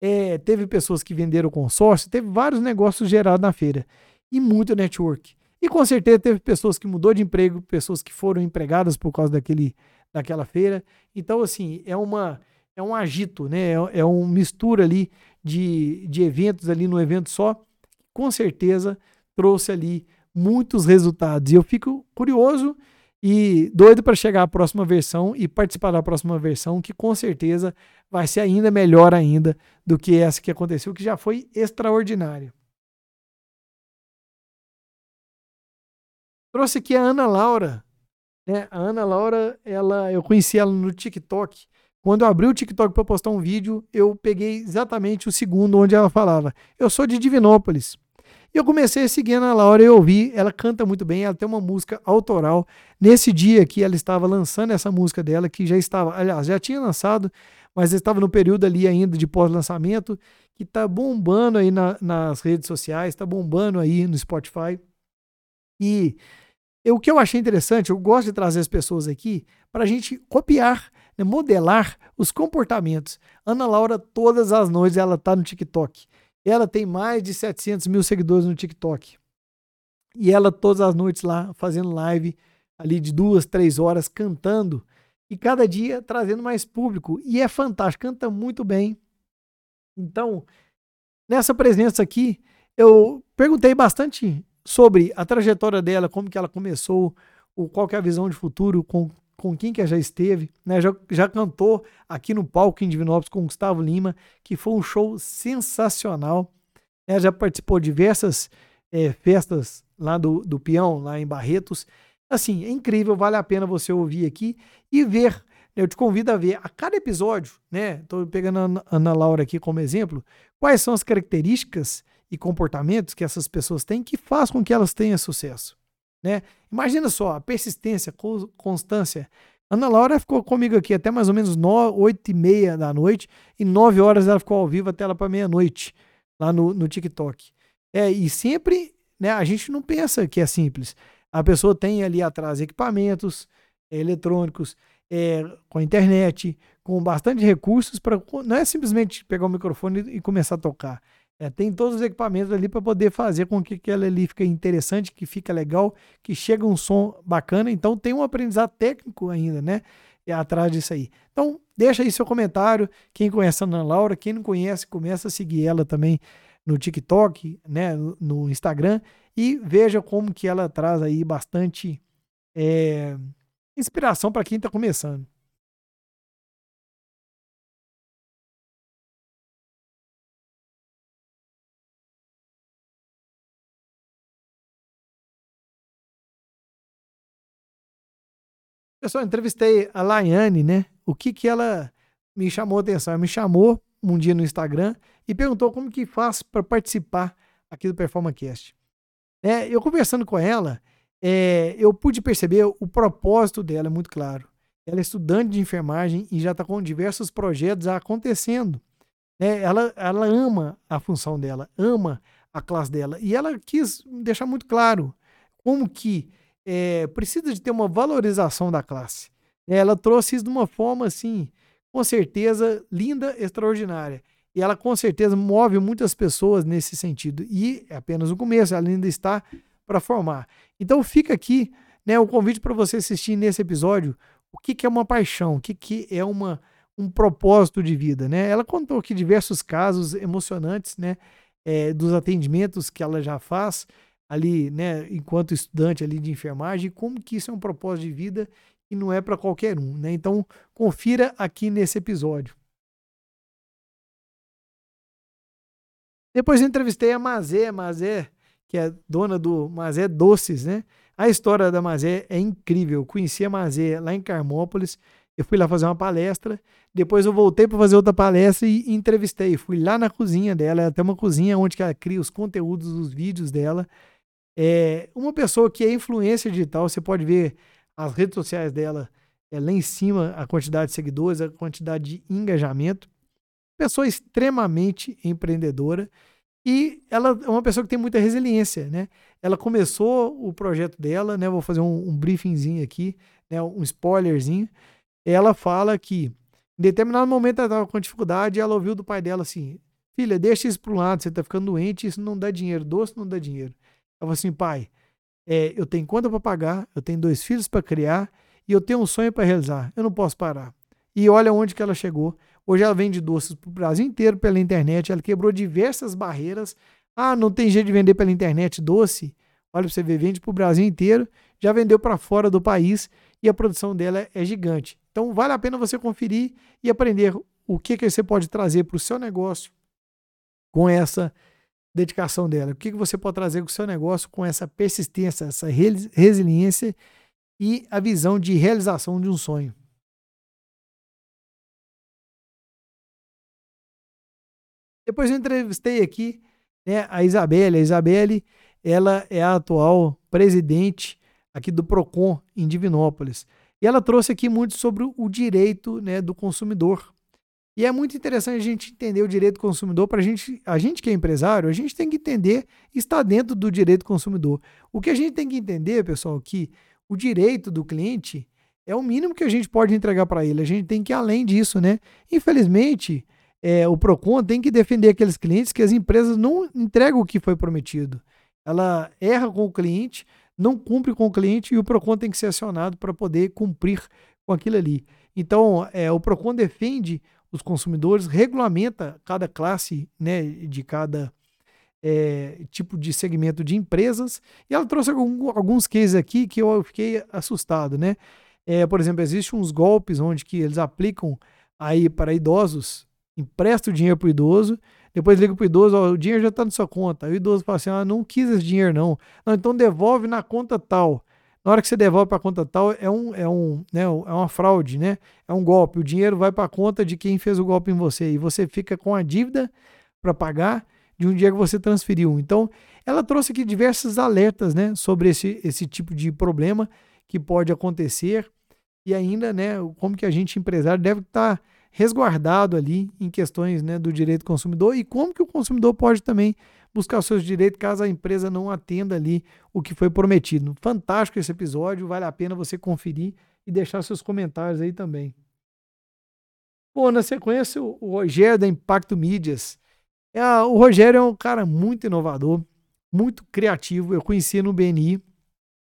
É, teve pessoas que venderam consórcio. Teve vários negócios gerados na feira. E muito network. E com certeza teve pessoas que mudou de emprego, pessoas que foram empregadas por causa daquele, daquela feira. Então, assim, é uma é um agito, né? É, é um mistura ali de, de eventos ali no evento só. Com certeza trouxe ali muitos resultados. E eu fico curioso e doido para chegar à próxima versão e participar da próxima versão, que com certeza vai ser ainda melhor ainda do que essa que aconteceu, que já foi extraordinária. Trouxe aqui a Ana Laura. Né? A Ana Laura, ela, eu conheci ela no TikTok. Quando eu abri o TikTok para postar um vídeo, eu peguei exatamente o segundo onde ela falava: Eu sou de Divinópolis. E eu comecei a seguir a Ana Laura e ouvi. Ela canta muito bem, ela tem uma música autoral. Nesse dia que ela estava lançando essa música dela, que já estava, aliás, já tinha lançado, mas estava no período ali ainda de pós-lançamento, que está bombando aí na, nas redes sociais, está bombando aí no Spotify. E o que eu achei interessante, eu gosto de trazer as pessoas aqui para a gente copiar, né, modelar os comportamentos. Ana Laura, todas as noites, ela está no TikTok. Ela tem mais de 700 mil seguidores no TikTok. E ela, todas as noites lá, fazendo live ali de duas, três horas, cantando. E cada dia trazendo mais público. E é fantástico, canta muito bem. Então, nessa presença aqui, eu perguntei bastante sobre a trajetória dela, como que ela começou, o, qual é a visão de futuro, com, com quem que ela já esteve, né? Já, já cantou aqui no palco em Divinópolis com Gustavo Lima, que foi um show sensacional. Ela já participou de diversas é, festas lá do, do peão, lá em Barretos. Assim, é incrível, vale a pena você ouvir aqui e ver. Eu te convido a ver a cada episódio, né? Estou pegando a Ana Laura aqui como exemplo. Quais são as características e comportamentos que essas pessoas têm que faz com que elas tenham sucesso, né? Imagina só, persistência, constância. Ana Laura ficou comigo aqui até mais ou menos 8 e meia da noite e 9 horas ela ficou ao vivo até lá para meia-noite lá no, no TikTok. É, e sempre, né, a gente não pensa que é simples. A pessoa tem ali atrás equipamentos é, eletrônicos, é, com a internet, com bastante recursos para não é simplesmente pegar o microfone e começar a tocar. É, tem todos os equipamentos ali para poder fazer com que aquilo ali fique interessante, que fica legal, que chega um som bacana. Então tem um aprendizado técnico ainda, né? É atrás disso aí. Então, deixa aí seu comentário. Quem conhece a Ana Laura, quem não conhece, começa a seguir ela também no TikTok, né, no Instagram e veja como que ela traz aí bastante é, inspiração para quem está começando. Pessoal, entrevistei a Laiane, né? O que que ela me chamou a atenção? Ela me chamou um dia no Instagram e perguntou como que faz para participar aqui do PerformaCast. É, eu conversando com ela, é, eu pude perceber o propósito dela é muito claro. Ela é estudante de enfermagem e já está com diversos projetos acontecendo. É, ela, ela ama a função dela, ama a classe dela. E ela quis deixar muito claro como que é, precisa de ter uma valorização da classe. Ela trouxe isso de uma forma assim, com certeza linda, extraordinária. E ela com certeza move muitas pessoas nesse sentido. E é apenas o começo, ela ainda está para formar. Então fica aqui né, o convite para você assistir nesse episódio o que, que é uma paixão, o que, que é uma, um propósito de vida. Né? Ela contou aqui diversos casos emocionantes né, é, dos atendimentos que ela já faz ali, né, enquanto estudante ali de enfermagem, como que isso é um propósito de vida e não é para qualquer um. Né? Então confira aqui nesse episódio. Depois entrevistei a Mazé, Mazé, que é dona do Mazé Doces, né? A história da Mazé é incrível. Conheci a Mazé lá em Carmópolis. Eu fui lá fazer uma palestra. Depois eu voltei para fazer outra palestra e entrevistei. Fui lá na cozinha dela. Ela tem uma cozinha onde ela cria os conteúdos dos vídeos dela. É uma pessoa que é influência digital. Você pode ver as redes sociais dela é lá em cima a quantidade de seguidores, a quantidade de engajamento pessoa extremamente empreendedora e ela é uma pessoa que tem muita resiliência, né? Ela começou o projeto dela, né? Vou fazer um, um briefingzinho aqui, né? Um spoilerzinho. Ela fala que em determinado momento ela estava com dificuldade e ela ouviu do pai dela assim: Filha, deixa isso para um lado, você está ficando doente, isso não dá dinheiro, doce não dá dinheiro. Ela falou assim: Pai, é, eu tenho conta para pagar, eu tenho dois filhos para criar e eu tenho um sonho para realizar, eu não posso parar. E olha onde que ela chegou. Hoje ela vende doces para o Brasil inteiro pela internet. Ela quebrou diversas barreiras. Ah, não tem jeito de vender pela internet doce? Olha para você ver, vende para o Brasil inteiro. Já vendeu para fora do país e a produção dela é gigante. Então vale a pena você conferir e aprender o que, que você pode trazer para o seu negócio com essa dedicação dela. O que, que você pode trazer para o seu negócio com essa persistência, essa resiliência e a visão de realização de um sonho. Depois eu entrevistei aqui né, a Isabelle. A Isabelle ela é a atual presidente aqui do PROCON em Divinópolis. E ela trouxe aqui muito sobre o direito né, do consumidor. E é muito interessante a gente entender o direito do consumidor para a gente, a gente que é empresário, a gente tem que entender está dentro do direito do consumidor. O que a gente tem que entender, pessoal, que o direito do cliente é o mínimo que a gente pode entregar para ele. A gente tem que ir além disso, né? Infelizmente, é, o PROCON tem que defender aqueles clientes que as empresas não entregam o que foi prometido. Ela erra com o cliente, não cumpre com o cliente e o PROCON tem que ser acionado para poder cumprir com aquilo ali. Então, é, o PROCON defende os consumidores, regulamenta cada classe né, de cada é, tipo de segmento de empresas. E ela trouxe alguns cases aqui que eu fiquei assustado. Né? É, por exemplo, existem uns golpes onde que eles aplicam aí para idosos empresta o dinheiro para o idoso, Depois liga pro idoso, ó, o dinheiro já tá na sua conta. Aí o idoso fala assim: ah, não quis esse dinheiro, não. Não, então devolve na conta tal. Na hora que você devolve para a conta tal, é, um, é, um, né, é uma fraude, né? É um golpe. O dinheiro vai para a conta de quem fez o golpe em você. E você fica com a dívida para pagar de um dia que você transferiu. Então, ela trouxe aqui diversos alertas né, sobre esse, esse tipo de problema que pode acontecer e ainda né, como que a gente, empresário, deve estar resguardado ali em questões né, do direito do consumidor e como que o consumidor pode também buscar os seus direitos caso a empresa não atenda ali o que foi prometido. Fantástico esse episódio, vale a pena você conferir e deixar seus comentários aí também. Bom, na sequência, o Rogério da Impacto Mídias. É, o Rogério é um cara muito inovador, muito criativo. Eu conheci no BNI.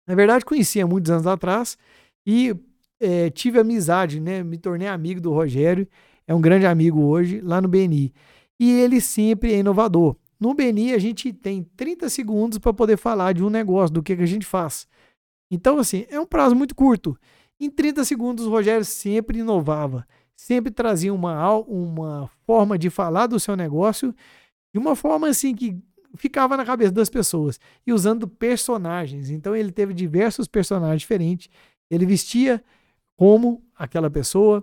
Na verdade, conheci há muitos anos atrás e é, tive amizade, né? Me tornei amigo do Rogério. É um grande amigo hoje lá no BNI. E ele sempre é inovador. No BNI, a gente tem 30 segundos para poder falar de um negócio, do que, que a gente faz. Então, assim, é um prazo muito curto. Em 30 segundos, o Rogério sempre inovava, sempre trazia uma, uma forma de falar do seu negócio de uma forma assim que ficava na cabeça das pessoas e usando personagens. Então, ele teve diversos personagens diferentes. Ele vestia como aquela pessoa.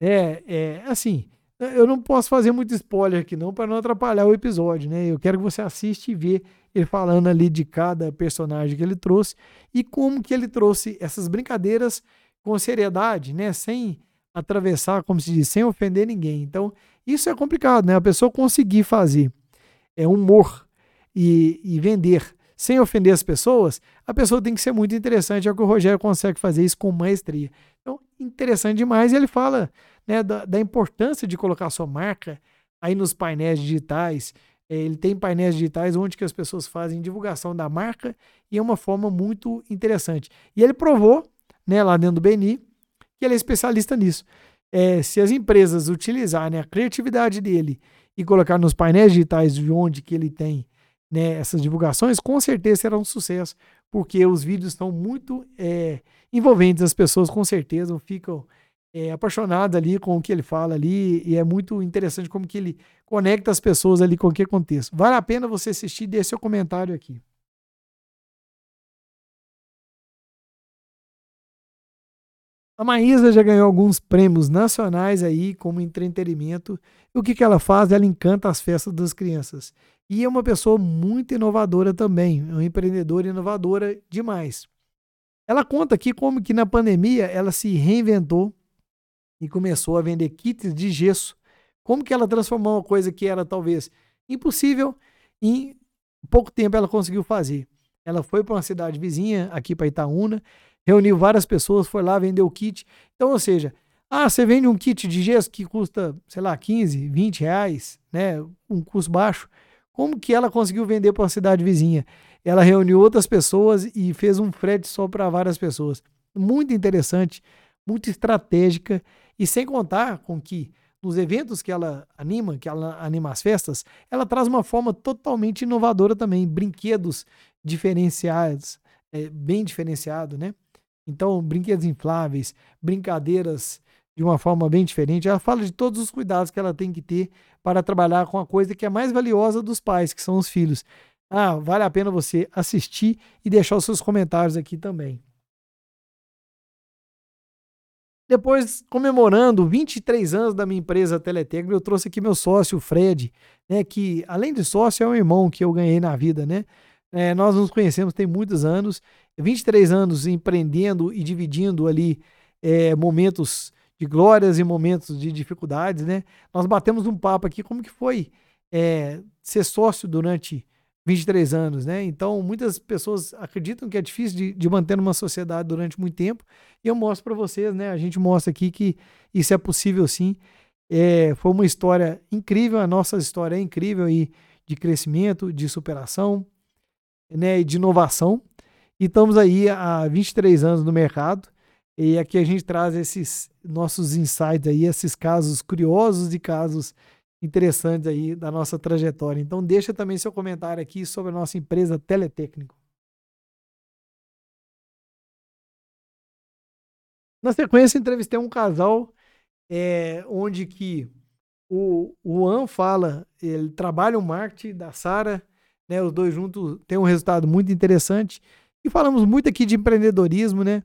É, é assim, eu não posso fazer muito spoiler aqui não para não atrapalhar o episódio, né? Eu quero que você assista e vê ele falando ali de cada personagem que ele trouxe e como que ele trouxe essas brincadeiras com seriedade, né? Sem atravessar, como se diz, sem ofender ninguém. Então, isso é complicado, né? A pessoa conseguir fazer é humor e, e vender sem ofender as pessoas, a pessoa tem que ser muito interessante. É o que o Rogério consegue fazer isso com maestria. Então, interessante demais. E ele fala né, da, da, importância de colocar sua marca aí nos painéis digitais. É, ele tem painéis digitais onde que as pessoas fazem divulgação da marca e é uma forma muito interessante. E ele provou, né, lá dentro do BNI, que ele é especialista nisso. É, se as empresas utilizarem a criatividade dele e colocar nos painéis digitais de onde que ele tem né, essas divulgações, com certeza será um sucesso, porque os vídeos estão muito é, envolventes, as pessoas com certeza ficam é, apaixonado ali com o que ele fala ali e é muito interessante como que ele conecta as pessoas ali com o que contexto. Vale a pena você assistir deixe seu comentário aqui. A Maísa já ganhou alguns prêmios nacionais aí como entretenimento. E o que, que ela faz? Ela encanta as festas das crianças. E é uma pessoa muito inovadora também, uma empreendedora inovadora demais. Ela conta aqui como que na pandemia ela se reinventou e começou a vender kits de gesso. Como que ela transformou uma coisa que era talvez impossível em pouco tempo ela conseguiu fazer. Ela foi para uma cidade vizinha, aqui para Itaúna, reuniu várias pessoas, foi lá vender o kit. Então, ou seja, ah, você vende um kit de gesso que custa, sei lá, 15, 20 reais, né? Um custo baixo. Como que ela conseguiu vender para uma cidade vizinha? Ela reuniu outras pessoas e fez um frete só para várias pessoas. Muito interessante, muito estratégica e sem contar com que nos eventos que ela anima, que ela anima as festas, ela traz uma forma totalmente inovadora também, brinquedos diferenciados, é, bem diferenciado, né? Então, brinquedos infláveis, brincadeiras de uma forma bem diferente. Ela fala de todos os cuidados que ela tem que ter para trabalhar com a coisa que é mais valiosa dos pais, que são os filhos. Ah, vale a pena você assistir e deixar os seus comentários aqui também. Depois, comemorando 23 anos da minha empresa Teletecno, eu trouxe aqui meu sócio, Fred, né, que além de sócio é um irmão que eu ganhei na vida, né? É, nós nos conhecemos tem muitos anos, 23 anos empreendendo e dividindo ali é, momentos de glórias e momentos de dificuldades, né? Nós batemos um papo aqui como que foi é, ser sócio durante 23 anos, né? Então, muitas pessoas acreditam que é difícil de, de manter uma sociedade durante muito tempo. E eu mostro para vocês, né? A gente mostra aqui que isso é possível sim. É, foi uma história incrível, a nossa história é incrível aí de crescimento, de superação, né? E de inovação. E estamos aí há 23 anos no mercado. E aqui a gente traz esses nossos insights aí, esses casos curiosos e casos interessantes aí da nossa trajetória. Então deixa também seu comentário aqui sobre a nossa empresa Teletécnico. Na sequência, entrevistei um casal é, onde que O, o An fala, ele trabalha o marketing da Sara, né? Os dois juntos têm um resultado muito interessante. E falamos muito aqui de empreendedorismo, né?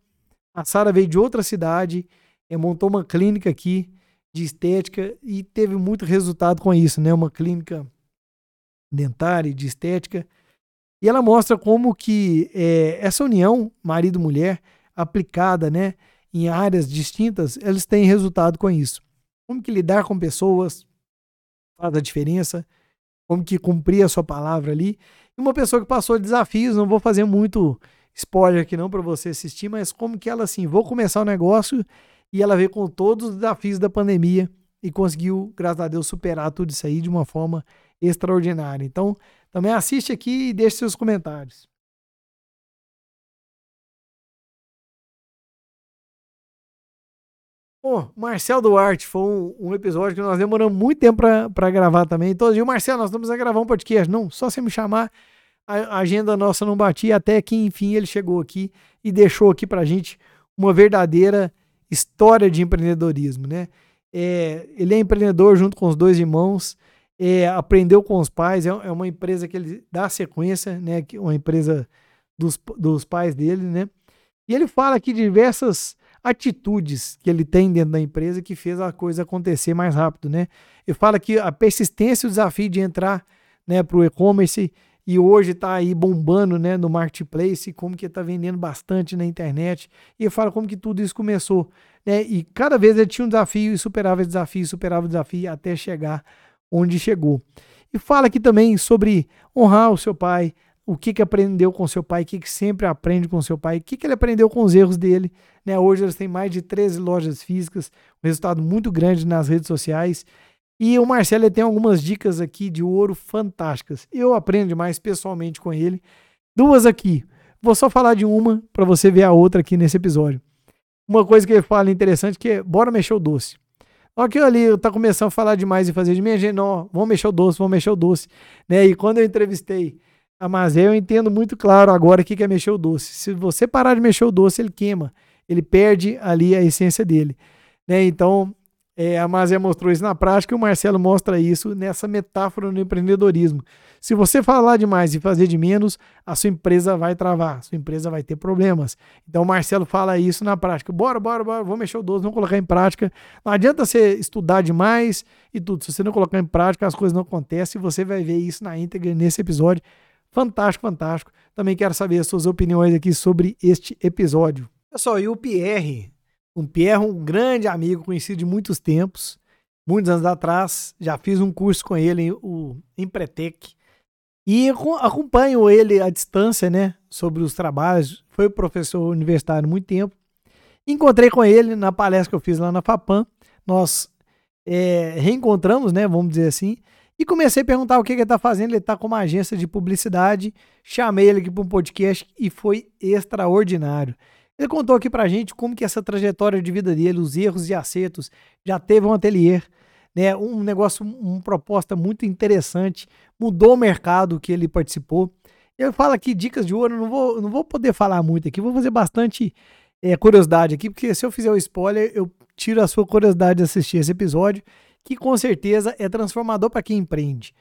A Sara veio de outra cidade, eh, montou uma clínica aqui de estética e teve muito resultado com isso, né? Uma clínica dentária de estética. E ela mostra como que é, essa união marido-mulher aplicada, né, em áreas distintas, eles têm resultado com isso. Como que lidar com pessoas faz a diferença, como que cumprir a sua palavra ali. E uma pessoa que passou desafios, não vou fazer muito spoiler aqui não para você assistir, mas como que ela assim, vou começar o negócio e ela veio com todos os desafios da pandemia e conseguiu, graças a Deus, superar tudo isso aí de uma forma extraordinária. Então, também assiste aqui e deixe seus comentários. Bom, Marcel Duarte foi um, um, episódio que nós demoramos muito tempo para gravar também. Todo dia, Marcel, nós vamos gravar um podcast. Não, só você me chamar, a, a agenda nossa não batia, até que enfim ele chegou aqui e deixou aqui para gente uma verdadeira história de empreendedorismo, né? É, ele é empreendedor junto com os dois irmãos, é, aprendeu com os pais, é, é, uma empresa que ele dá sequência, né? Uma empresa dos, dos pais dele, né? E ele fala aqui diversas atitudes que ele tem dentro da empresa que fez a coisa acontecer mais rápido, né? Ele fala que a persistência e o desafio de entrar né, para o e-commerce e hoje está aí bombando né, no marketplace, como que está vendendo bastante na internet. E fala como que tudo isso começou. Né? E cada vez ele tinha um desafio e superava esse desafio, superava o desafio até chegar onde chegou. E fala aqui também sobre honrar o seu pai, o que, que aprendeu com seu pai, o que, que sempre aprende com seu pai, o que, que ele aprendeu com os erros dele. Né? Hoje eles têm mais de 13 lojas físicas, um resultado muito grande nas redes sociais. E o Marcelo tem algumas dicas aqui de ouro fantásticas. Eu aprendo mais pessoalmente com ele. Duas aqui. Vou só falar de uma para você ver a outra aqui nesse episódio. Uma coisa que ele fala interessante que é bora mexer o doce. Olha que ali tá começando a falar demais e fazer de minha gente, não, vamos mexer o doce, vamos mexer o doce. Né? E quando eu entrevistei a Mazé, eu entendo muito claro agora o que é mexer o doce. Se você parar de mexer o doce, ele queima. Ele perde ali a essência dele. Né? Então, é, a Mazé mostrou isso na prática e o Marcelo mostra isso nessa metáfora no empreendedorismo. Se você falar demais e fazer de menos, a sua empresa vai travar, a sua empresa vai ter problemas. Então o Marcelo fala isso na prática. Bora, bora, bora, vamos mexer o doce, vamos colocar em prática. Não adianta você estudar demais e tudo. Se você não colocar em prática, as coisas não acontecem e você vai ver isso na íntegra nesse episódio. Fantástico, fantástico. Também quero saber as suas opiniões aqui sobre este episódio. Pessoal, e o Pierre? O Pierre, um grande amigo, conhecido de muitos tempos, muitos anos atrás. Já fiz um curso com ele, o Empretec. E acompanho ele à distância, né? Sobre os trabalhos. Foi professor universitário há muito tempo. Encontrei com ele na palestra que eu fiz lá na FAPAM. Nós é, reencontramos, né? Vamos dizer assim. E comecei a perguntar o que, ele está fazendo. Ele está com uma agência de publicidade. Chamei ele aqui para um podcast e foi extraordinário. Ele contou aqui para a gente como que essa trajetória de vida dele, os erros e acertos, já teve um ateliê, né? Um negócio, uma proposta muito interessante, mudou o mercado que ele participou. Ele fala aqui dicas de ouro, não vou, não vou poder falar muito aqui, vou fazer bastante é, curiosidade aqui, porque se eu fizer o spoiler, eu tiro a sua curiosidade de assistir esse episódio que com certeza é transformador para quem empreende,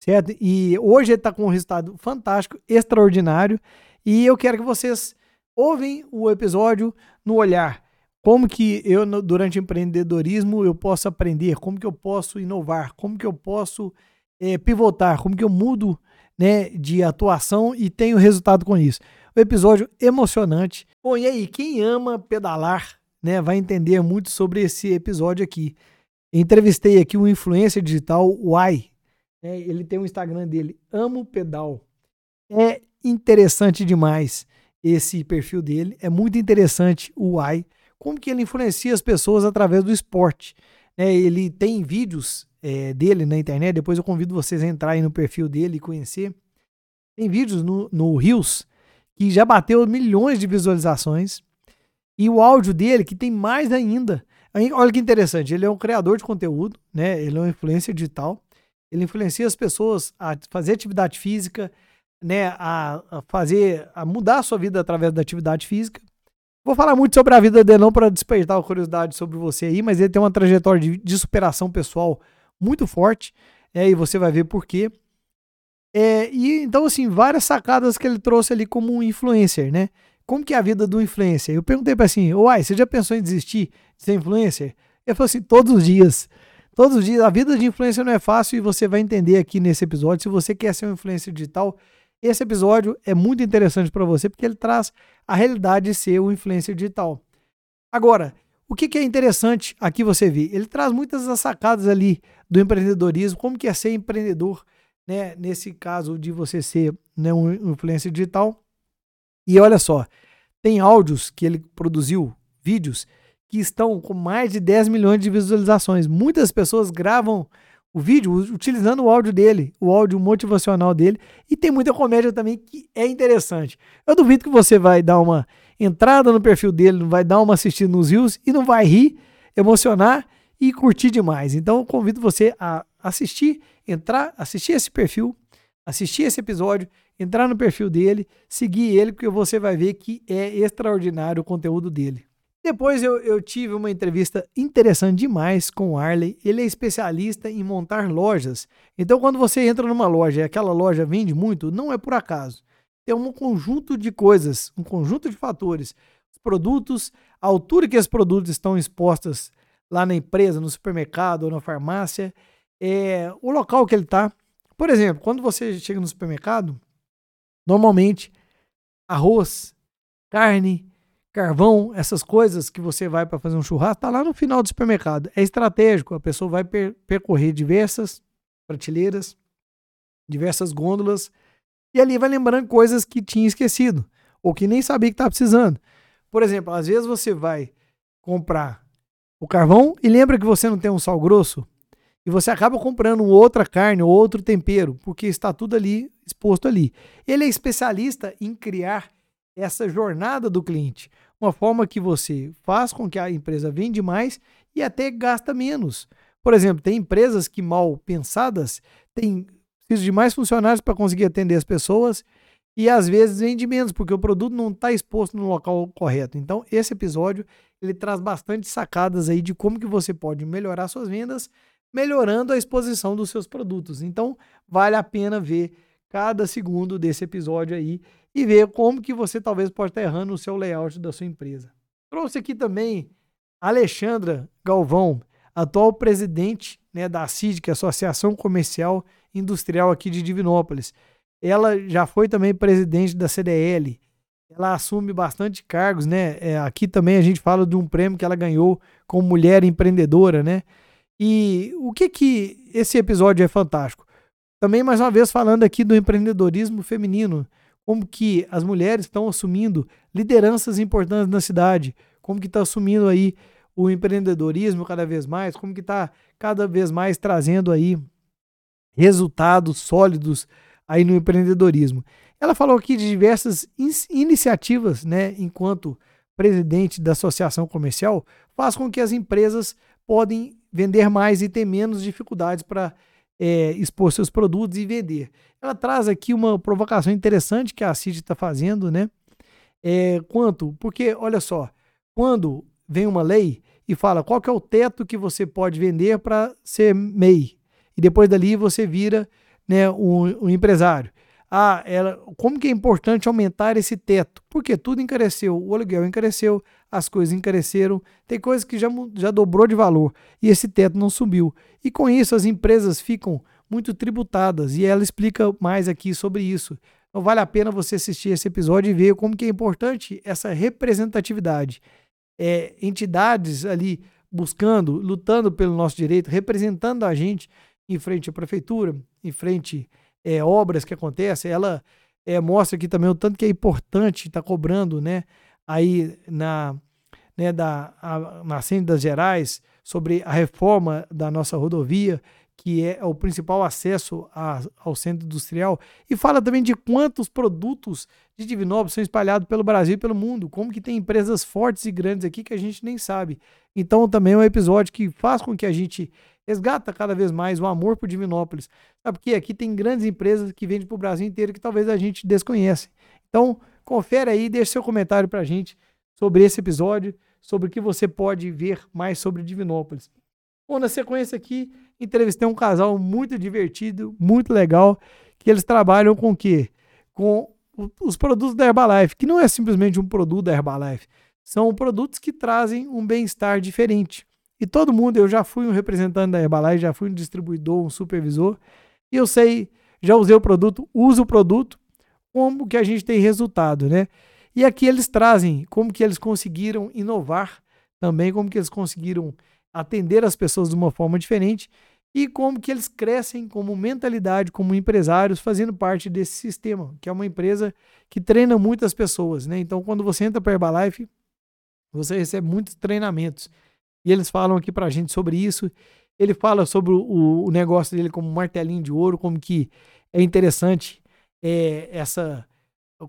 certo? E hoje ele está com um resultado fantástico, extraordinário, e eu quero que vocês ouvem o episódio no olhar. Como que eu, durante o empreendedorismo, eu posso aprender, como que eu posso inovar, como que eu posso é, pivotar, como que eu mudo né, de atuação e tenho resultado com isso. O episódio emocionante. Bom, e aí, quem ama pedalar, né, vai entender muito sobre esse episódio aqui. Entrevistei aqui um influencer digital, o Ai. Né? Ele tem um Instagram dele, Amo Pedal. É interessante demais esse perfil dele. É muito interessante o Ai. Como que ele influencia as pessoas através do esporte. Né? Ele tem vídeos é, dele na internet. Depois eu convido vocês a entrarem no perfil dele e conhecer. Tem vídeos no, no Rios que já bateu milhões de visualizações. E o áudio dele, que tem mais ainda, Olha que interessante, ele é um criador de conteúdo, né? Ele é um influencer digital. Ele influencia as pessoas a fazer atividade física, né? A, a fazer, a mudar a sua vida através da atividade física. Vou falar muito sobre a vida dele, não para despertar a curiosidade sobre você aí, mas ele tem uma trajetória de, de superação pessoal muito forte, é, e você vai ver por quê. É, e então, assim, várias sacadas que ele trouxe ali como um influencer, né? Como que é a vida do influencer? Eu perguntei para assim, uai, você já pensou em desistir de ser influencer? Ele falou assim, todos os dias. Todos os dias. A vida de influencer não é fácil e você vai entender aqui nesse episódio. Se você quer ser um influencer digital, esse episódio é muito interessante para você porque ele traz a realidade de ser um influencer digital. Agora, o que, que, é interessante aqui você ver? Ele traz muitas das sacadas ali do empreendedorismo, como que é ser empreendedor, né? Nesse caso de você ser né, um influencer digital. E olha só, tem áudios que ele produziu, vídeos, que estão com mais de 10 milhões de visualizações. Muitas pessoas gravam o vídeo utilizando o áudio dele, o áudio motivacional dele, e tem muita comédia também que é interessante. Eu duvido que você vai dar uma entrada no perfil dele, vai dar uma assistida nos rios e não vai rir, emocionar e curtir demais. Então convido você a assistir, entrar, assistir esse perfil, assistir esse episódio, entrar no perfil dele, seguir ele, porque você vai ver que é extraordinário o conteúdo dele. Depois eu, eu, tive uma entrevista interessante demais com o Arley. Ele é especialista em montar lojas. Então, quando você entra numa loja e aquela loja vende muito, não é por acaso. Tem um conjunto de coisas, um conjunto de fatores. Os produtos, a altura que esses produtos estão expostos lá na empresa, no supermercado ou na farmácia, é, o local que ele está. Por exemplo, quando você chega no supermercado, normalmente arroz, carne, carvão, essas coisas que você vai para fazer um churrasco, tá lá no final do supermercado. É estratégico, a pessoa vai per percorrer diversas prateleiras, diversas gôndolas, e ali vai lembrando coisas que tinha esquecido, ou que nem sabia que estava precisando. Por exemplo, às vezes você vai comprar o carvão e lembra que você não tem um sal grosso, e você acaba comprando outra carne ou outro tempero, porque está tudo ali exposto ali. Ele é especialista em criar essa jornada do cliente uma forma que você faz com que a empresa vende mais e até gasta menos. Por exemplo, tem empresas que mal pensadas têm preciso de mais funcionários para conseguir atender as pessoas e às vezes vende menos porque o produto não está exposto no local correto. Então, esse episódio ele traz bastante sacadas aí de como que você pode melhorar suas vendas, melhorando a exposição dos seus produtos. Então, vale a pena ver cada segundo desse episódio aí e ver como que você talvez pode estar errando no seu layout da sua empresa. Trouxe aqui também Alexandra Galvão, atual presidente né, da CID, que é a Associação Comercial Industrial aqui de Divinópolis. Ela já foi também presidente da CDL. Ela assume bastante cargos, né? É, aqui também a gente fala de um prêmio que ela ganhou como mulher empreendedora, né? E o que que esse episódio é fantástico? Também mais uma vez falando aqui do empreendedorismo feminino como que as mulheres estão assumindo lideranças importantes na cidade, como que está assumindo aí o empreendedorismo cada vez mais, como que está cada vez mais trazendo aí resultados sólidos aí no empreendedorismo. Ela falou aqui de diversas in iniciativas, né, enquanto presidente da associação comercial, faz com que as empresas podem vender mais e ter menos dificuldades para é, expor seus produtos e vender. Ela traz aqui uma provocação interessante que a CID está fazendo, né? É, quanto? Porque, olha só, quando vem uma lei e fala qual que é o teto que você pode vender para ser MEI, e depois dali você vira né, um, um empresário. Ah, ela, como que é importante aumentar esse teto? Porque tudo encareceu, o aluguel encareceu, as coisas encareceram, tem coisas que já, já dobrou de valor e esse teto não subiu. E com isso as empresas ficam muito tributadas e ela explica mais aqui sobre isso. Então vale a pena você assistir esse episódio e ver como que é importante essa representatividade. É, entidades ali buscando, lutando pelo nosso direito, representando a gente em frente à prefeitura, em frente é, obras que acontecem, ela é, mostra aqui também o tanto que é importante estar tá cobrando, né, aí na, né, da, a, na das Gerais, sobre a reforma da nossa rodovia, que é o principal acesso a, ao centro industrial, e fala também de quantos produtos de Divinópolis são espalhados pelo Brasil e pelo mundo, como que tem empresas fortes e grandes aqui que a gente nem sabe. Então também é um episódio que faz com que a gente resgata cada vez mais o amor por Divinópolis. Sabe porque aqui tem grandes empresas que vendem para o Brasil inteiro que talvez a gente desconhece. Então, confere aí, deixe seu comentário para a gente sobre esse episódio, sobre o que você pode ver mais sobre Divinópolis. Bom, na sequência aqui, entrevistei um casal muito divertido, muito legal, que eles trabalham com o quê? Com os produtos da Herbalife, que não é simplesmente um produto da Herbalife, são produtos que trazem um bem-estar diferente. E todo mundo, eu já fui um representante da Herbalife, já fui um distribuidor, um supervisor, e eu sei, já usei o produto, uso o produto, como que a gente tem resultado, né? E aqui eles trazem como que eles conseguiram inovar também, como que eles conseguiram atender as pessoas de uma forma diferente e como que eles crescem como mentalidade, como empresários, fazendo parte desse sistema, que é uma empresa que treina muitas pessoas, né? Então, quando você entra para a Herbalife, você recebe muitos treinamentos. E eles falam aqui para a gente sobre isso. Ele fala sobre o, o, negócio dele como martelinho de ouro, como que é interessante é, essa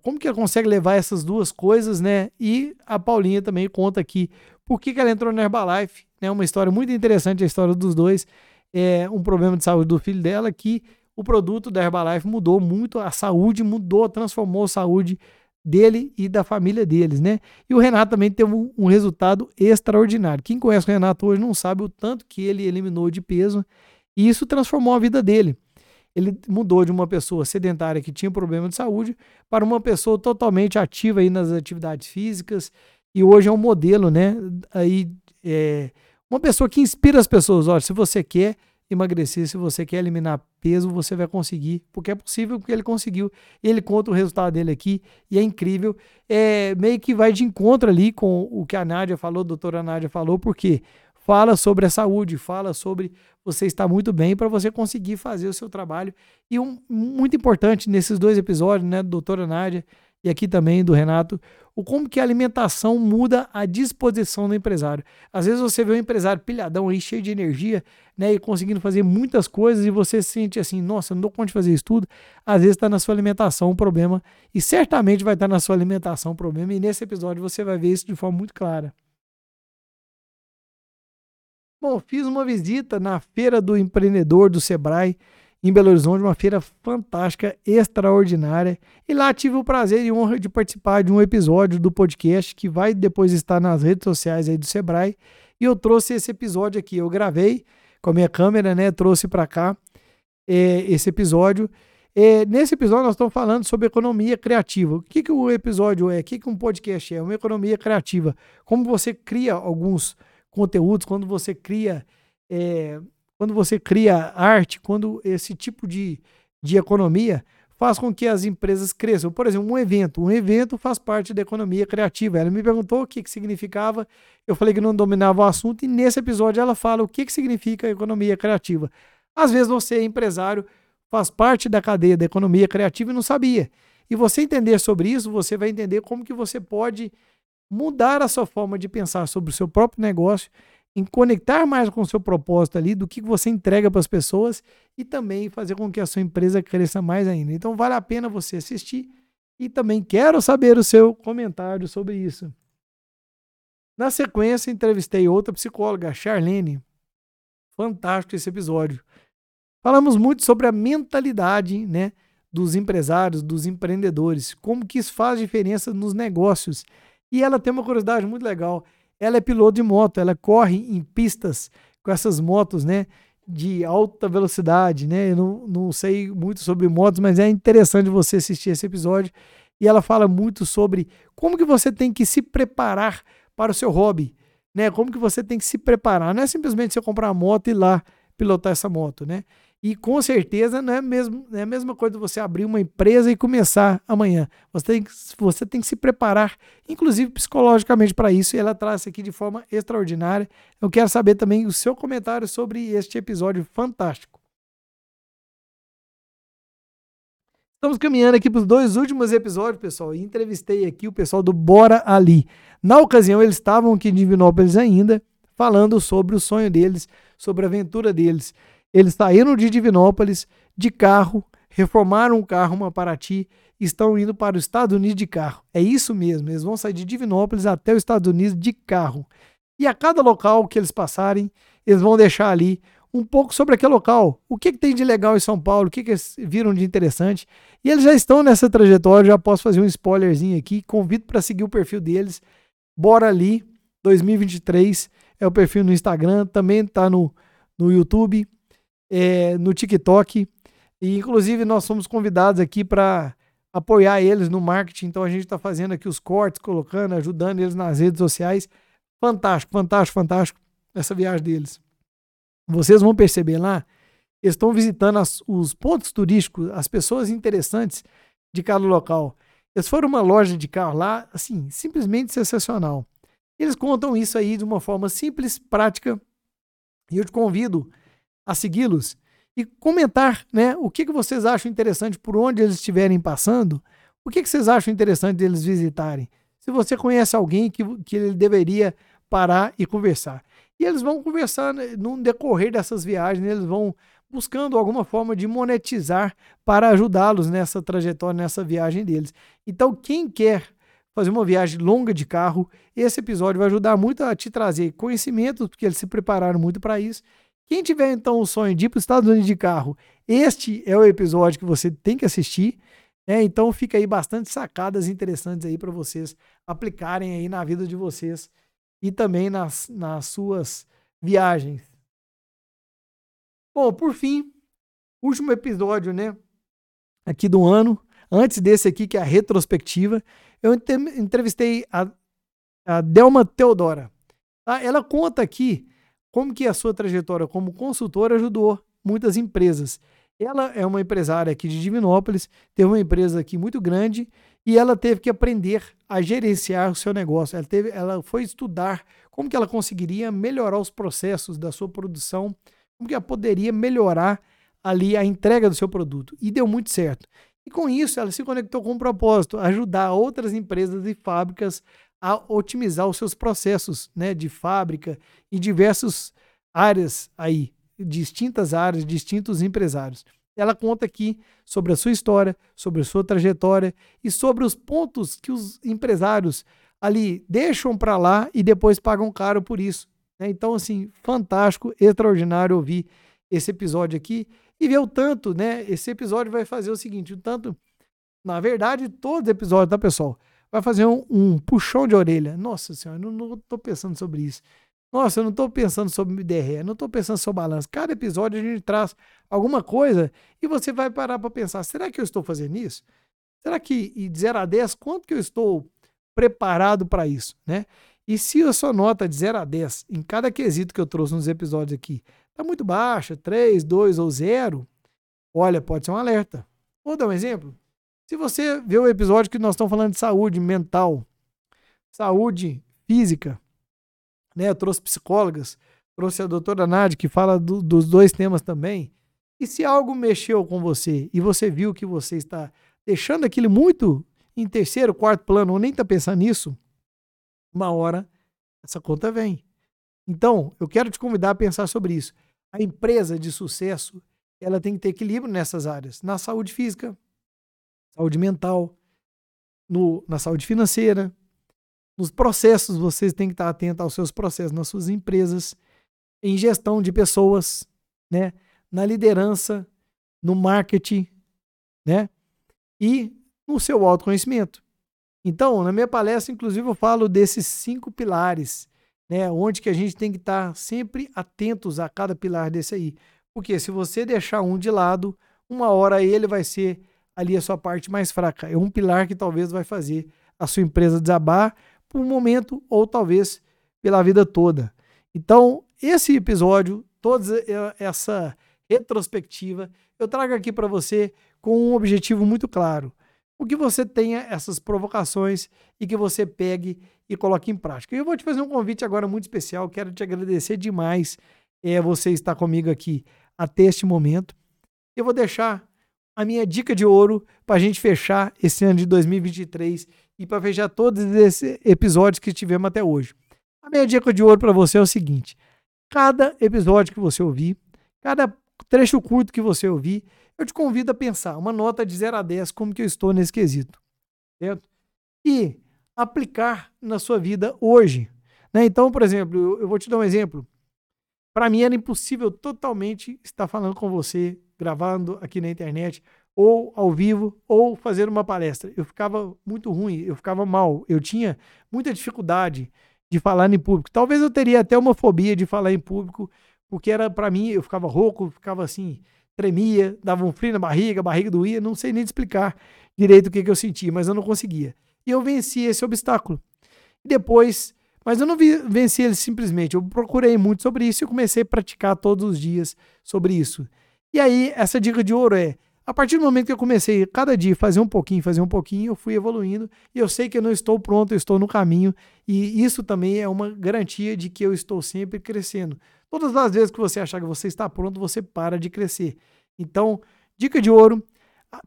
como que ela consegue levar essas duas coisas, né? E a Paulinha também conta aqui por que, que ela entrou na Herbalife, né? Uma história muito interessante, a história dos dois. É um problema de saúde do filho dela que o produto da Herbalife mudou muito a saúde, mudou, transformou a saúde dele e da família deles, né? E o Renato também teve um, um resultado extraordinário. Quem conhece o Renato hoje não sabe o tanto que ele eliminou de peso e isso transformou a vida dele ele mudou de uma pessoa sedentária que tinha problema de saúde para uma pessoa totalmente ativa aí nas atividades físicas e hoje é um modelo, né? Aí é uma pessoa que inspira as pessoas. Olha, se você quer emagrecer, se você quer eliminar peso, você vai conseguir, porque é possível, porque ele conseguiu. Ele conta o resultado dele aqui e é incrível. É meio que vai de encontro ali com o que a Nádia falou, a doutora Nádia falou, porque fala sobre a saúde, fala sobre você estar muito bem para você conseguir fazer o seu trabalho. E um muito importante nesses dois episódios, né, doutora Nádia e aqui também do Renato, o como que a alimentação muda a disposição do empresário. Às vezes você vê um empresário pilhadão aí, cheio de energia, né, e conseguindo fazer muitas coisas e você se sente assim, nossa, não dou conta de fazer isso tudo. Às vezes está na sua alimentação um problema e certamente vai estar tá na sua alimentação um problema e nesse episódio você vai ver isso de forma muito clara. Bom, fiz uma visita na Feira do Empreendedor do Sebrae, em Belo Horizonte, uma feira fantástica, extraordinária. E lá tive o prazer e honra de participar de um episódio do podcast que vai depois estar nas redes sociais aí do Sebrae. E eu trouxe esse episódio aqui. Eu gravei com a minha câmera, né? Trouxe para cá é, esse episódio. É, nesse episódio nós estamos falando sobre economia criativa. O que, que o episódio é? O que, que um podcast é? Uma economia criativa. Como você cria alguns conteúdos, quando você cria, é, quando você cria arte, quando esse tipo de, de economia faz com que as empresas cresçam. Por exemplo, um evento. Um evento faz parte da economia criativa. Ela me perguntou o que, que significava, eu falei que não dominava o assunto, e nesse episódio ela fala o que, que significa economia criativa. Às vezes você é empresário, faz parte da cadeia da economia criativa e não sabia. E você entender sobre isso, você vai entender como que você pode mudar a sua forma de pensar sobre o seu próprio negócio, em conectar mais com o seu propósito ali, do que você entrega para as pessoas e também fazer com que a sua empresa cresça mais ainda. Então vale a pena você assistir e também quero saber o seu comentário sobre isso. Na sequência, entrevistei outra psicóloga, Charlene. Fantástico esse episódio. Falamos muito sobre a mentalidade, né, dos empresários, dos empreendedores, como que isso faz diferença nos negócios e ela tem uma curiosidade muito legal. Ela é piloto de moto, ela corre em pistas com essas motos, né? De alta velocidade, né? Eu não, não sei muito sobre motos, mas é interessante você assistir esse episódio. E ela fala muito sobre como que você tem que se preparar para o seu hobby, né? Como que você tem que se preparar. Não é simplesmente você comprar uma moto e ir lá pilotar essa moto, né? E com certeza não é, mesmo, não é a mesma coisa você abrir uma empresa e começar amanhã. Você tem, você tem que se preparar, inclusive psicologicamente, para isso. E ela traz aqui de forma extraordinária. Eu quero saber também o seu comentário sobre este episódio fantástico. Estamos caminhando aqui para os dois últimos episódios, pessoal. E entrevistei aqui o pessoal do Bora Ali. Na ocasião, eles estavam aqui em Divinópolis ainda, falando sobre o sonho deles, sobre a aventura deles. Eles saíram de Divinópolis de carro, reformaram um carro, uma Paraty, estão indo para os Estados Unidos de carro. É isso mesmo, eles vão sair de Divinópolis até os Estados Unidos de carro. E a cada local que eles passarem, eles vão deixar ali um pouco sobre aquele local. O que, que tem de legal em São Paulo, o que, que eles viram de interessante. E eles já estão nessa trajetória, já posso fazer um spoilerzinho aqui. Convido para seguir o perfil deles. Bora ali, 2023 é o perfil no Instagram, também está no, no YouTube, é, no TikTok. E inclusive nós somos convidados aqui para apoiar eles no marketing. Então a gente está fazendo aqui os cortes, colocando, ajudando eles nas redes sociais. Fantástico, fantástico, fantástico essa viagem deles. Vocês vão perceber lá, eles estão visitando as, os pontos turísticos, as pessoas interessantes de cada local. Eles foram uma loja de carro lá, assim, simplesmente sensacional. Eles contam isso aí de uma forma simples, prática, e eu te convido a segui-los e comentar, né, o que, que vocês acham interessante por onde eles estiverem passando, o que, que vocês acham interessante deles visitarem. Se você conhece alguém que, que ele deveria parar e conversar. E eles vão conversar né, no decorrer dessas viagens, eles vão buscando alguma forma de monetizar para ajudá-los nessa trajetória, nessa viagem deles. Então, quem quer fazer uma viagem longa de carro, esse episódio vai ajudar muito a te trazer conhecimentos, porque eles se prepararam muito para isso. Quem tiver então o sonho de ir para os Estados Unidos de carro, este é o episódio que você tem que assistir. Né? Então fica aí bastante sacadas interessantes aí para vocês aplicarem aí na vida de vocês e também nas, nas suas viagens. Bom, por fim, último episódio, né? Aqui do ano. Antes desse aqui, que é a retrospectiva, eu entrevistei a, a Delma Teodora. Tá? Ela conta aqui como que a sua trajetória como consultora ajudou muitas empresas. Ela é uma empresária aqui de Divinópolis, teve uma empresa aqui muito grande e ela teve que aprender a gerenciar o seu negócio. Ela, teve, ela foi estudar como que ela conseguiria melhorar os processos da sua produção como que ela poderia melhorar ali a entrega do seu produto. E deu muito certo. E com isso, ela se conectou com um propósito, ajudar outras empresas e fábricas a otimizar os seus processos né, de fábrica em diversas áreas aí, distintas áreas, distintos empresários. Ela conta aqui sobre a sua história, sobre a sua trajetória e sobre os pontos que os empresários ali deixam para lá e depois pagam caro por isso. Né? Então, assim, fantástico, extraordinário ouvir esse episódio aqui e ver o tanto, né? Esse episódio vai fazer o seguinte: o tanto, na verdade, todo episódio, tá, pessoal? Vai fazer um, um puxão de orelha. Nossa senhora, eu não, estou pensando sobre isso. Nossa, eu não estou pensando sobre DRE, não estou pensando sobre balanço. Cada episódio a gente traz alguma coisa e você vai parar para pensar: será que eu estou fazendo isso? Será que de 0 a 10, quanto que eu estou preparado para isso, né? E se a sua nota de 0 a 10 em cada quesito que eu trouxe nos episódios aqui está muito baixa, 3, 2 ou 0, olha, pode ser um alerta. Vou dar um exemplo. Se você vê o episódio que nós estamos falando de saúde mental, saúde física, né? Eu trouxe psicólogas, trouxe a doutora Nádia, que fala do, dos dois temas também. E se algo mexeu com você e você viu que você está deixando aquilo muito em terceiro, quarto plano, ou nem está pensando nisso, uma hora essa conta vem. Então, eu quero te convidar a pensar sobre isso. A empresa de sucesso, ela tem que ter equilíbrio nessas áreas, na saúde física, saúde mental, no, na saúde financeira, nos processos, vocês têm que estar atentos aos seus processos nas suas empresas, em gestão de pessoas, né? na liderança, no marketing, né? E no seu autoconhecimento. Então, na minha palestra, inclusive, eu falo desses cinco pilares, né? Onde que a gente tem que estar sempre atentos a cada pilar desse aí. Porque se você deixar um de lado, uma hora ele vai ser ali a sua parte mais fraca. É um pilar que talvez vai fazer a sua empresa desabar por um momento ou talvez pela vida toda. Então, esse episódio, toda essa retrospectiva, eu trago aqui para você com um objetivo muito claro o que você tenha essas provocações e que você pegue e coloque em prática. Eu vou te fazer um convite agora muito especial, quero te agradecer demais é, você estar comigo aqui até este momento. Eu vou deixar a minha dica de ouro para a gente fechar esse ano de 2023 e para fechar todos esses episódios que tivemos até hoje. A minha dica de ouro para você é o seguinte: cada episódio que você ouvir, cada trecho curto que você ouvir, eu te convido a pensar uma nota de 0 a 10, como que eu estou nesse quesito. Certo? E aplicar na sua vida hoje. Né? Então, por exemplo, eu vou te dar um exemplo. Para mim era impossível totalmente estar falando com você, gravando aqui na internet, ou ao vivo, ou fazer uma palestra. Eu ficava muito ruim, eu ficava mal, eu tinha muita dificuldade de falar em público. Talvez eu teria até uma fobia de falar em público, porque era para mim, eu ficava rouco, ficava assim, tremia, dava um frio na barriga, a barriga doía, não sei nem explicar direito o que, que eu sentia, mas eu não conseguia. E eu venci esse obstáculo. Depois, mas eu não vi, venci ele simplesmente, eu procurei muito sobre isso e comecei a praticar todos os dias sobre isso. E aí, essa dica de ouro é: a partir do momento que eu comecei cada dia fazer um pouquinho, fazer um pouquinho, eu fui evoluindo e eu sei que eu não estou pronto, eu estou no caminho e isso também é uma garantia de que eu estou sempre crescendo. Todas as vezes que você achar que você está pronto, você para de crescer. Então, dica de ouro: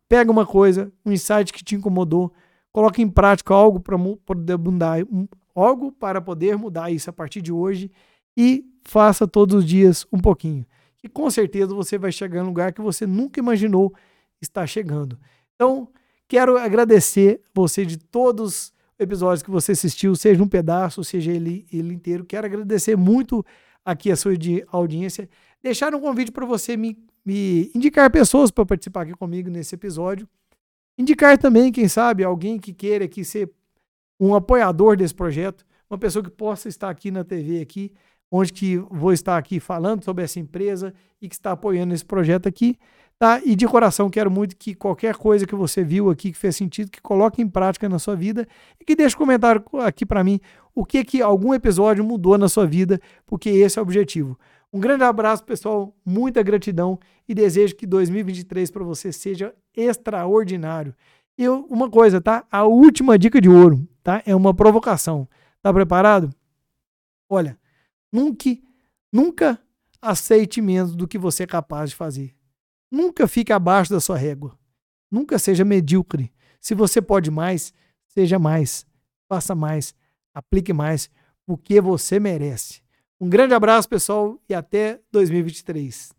pega uma coisa, um insight que te incomodou, coloque em prática algo para poder mudar, algo para poder mudar isso a partir de hoje e faça todos os dias um pouquinho que com certeza você vai chegar em um lugar que você nunca imaginou estar chegando. Então, quero agradecer você de todos os episódios que você assistiu, seja um pedaço, seja ele, ele inteiro. Quero agradecer muito aqui a sua audiência. Deixar um convite para você me, me indicar pessoas para participar aqui comigo nesse episódio. Indicar também, quem sabe, alguém que queira aqui ser um apoiador desse projeto, uma pessoa que possa estar aqui na TV aqui onde que vou estar aqui falando sobre essa empresa e que está apoiando esse projeto aqui, tá? E de coração quero muito que qualquer coisa que você viu aqui que fez sentido, que coloque em prática na sua vida e que deixe um comentário aqui para mim o que que algum episódio mudou na sua vida, porque esse é o objetivo. Um grande abraço, pessoal, muita gratidão e desejo que 2023 para você seja extraordinário. E uma coisa, tá? A última dica de ouro, tá? É uma provocação. Tá preparado? Olha, Nunca, nunca aceite menos do que você é capaz de fazer. Nunca fique abaixo da sua régua. Nunca seja medíocre. Se você pode mais, seja mais. Faça mais. Aplique mais, porque você merece. Um grande abraço, pessoal, e até 2023.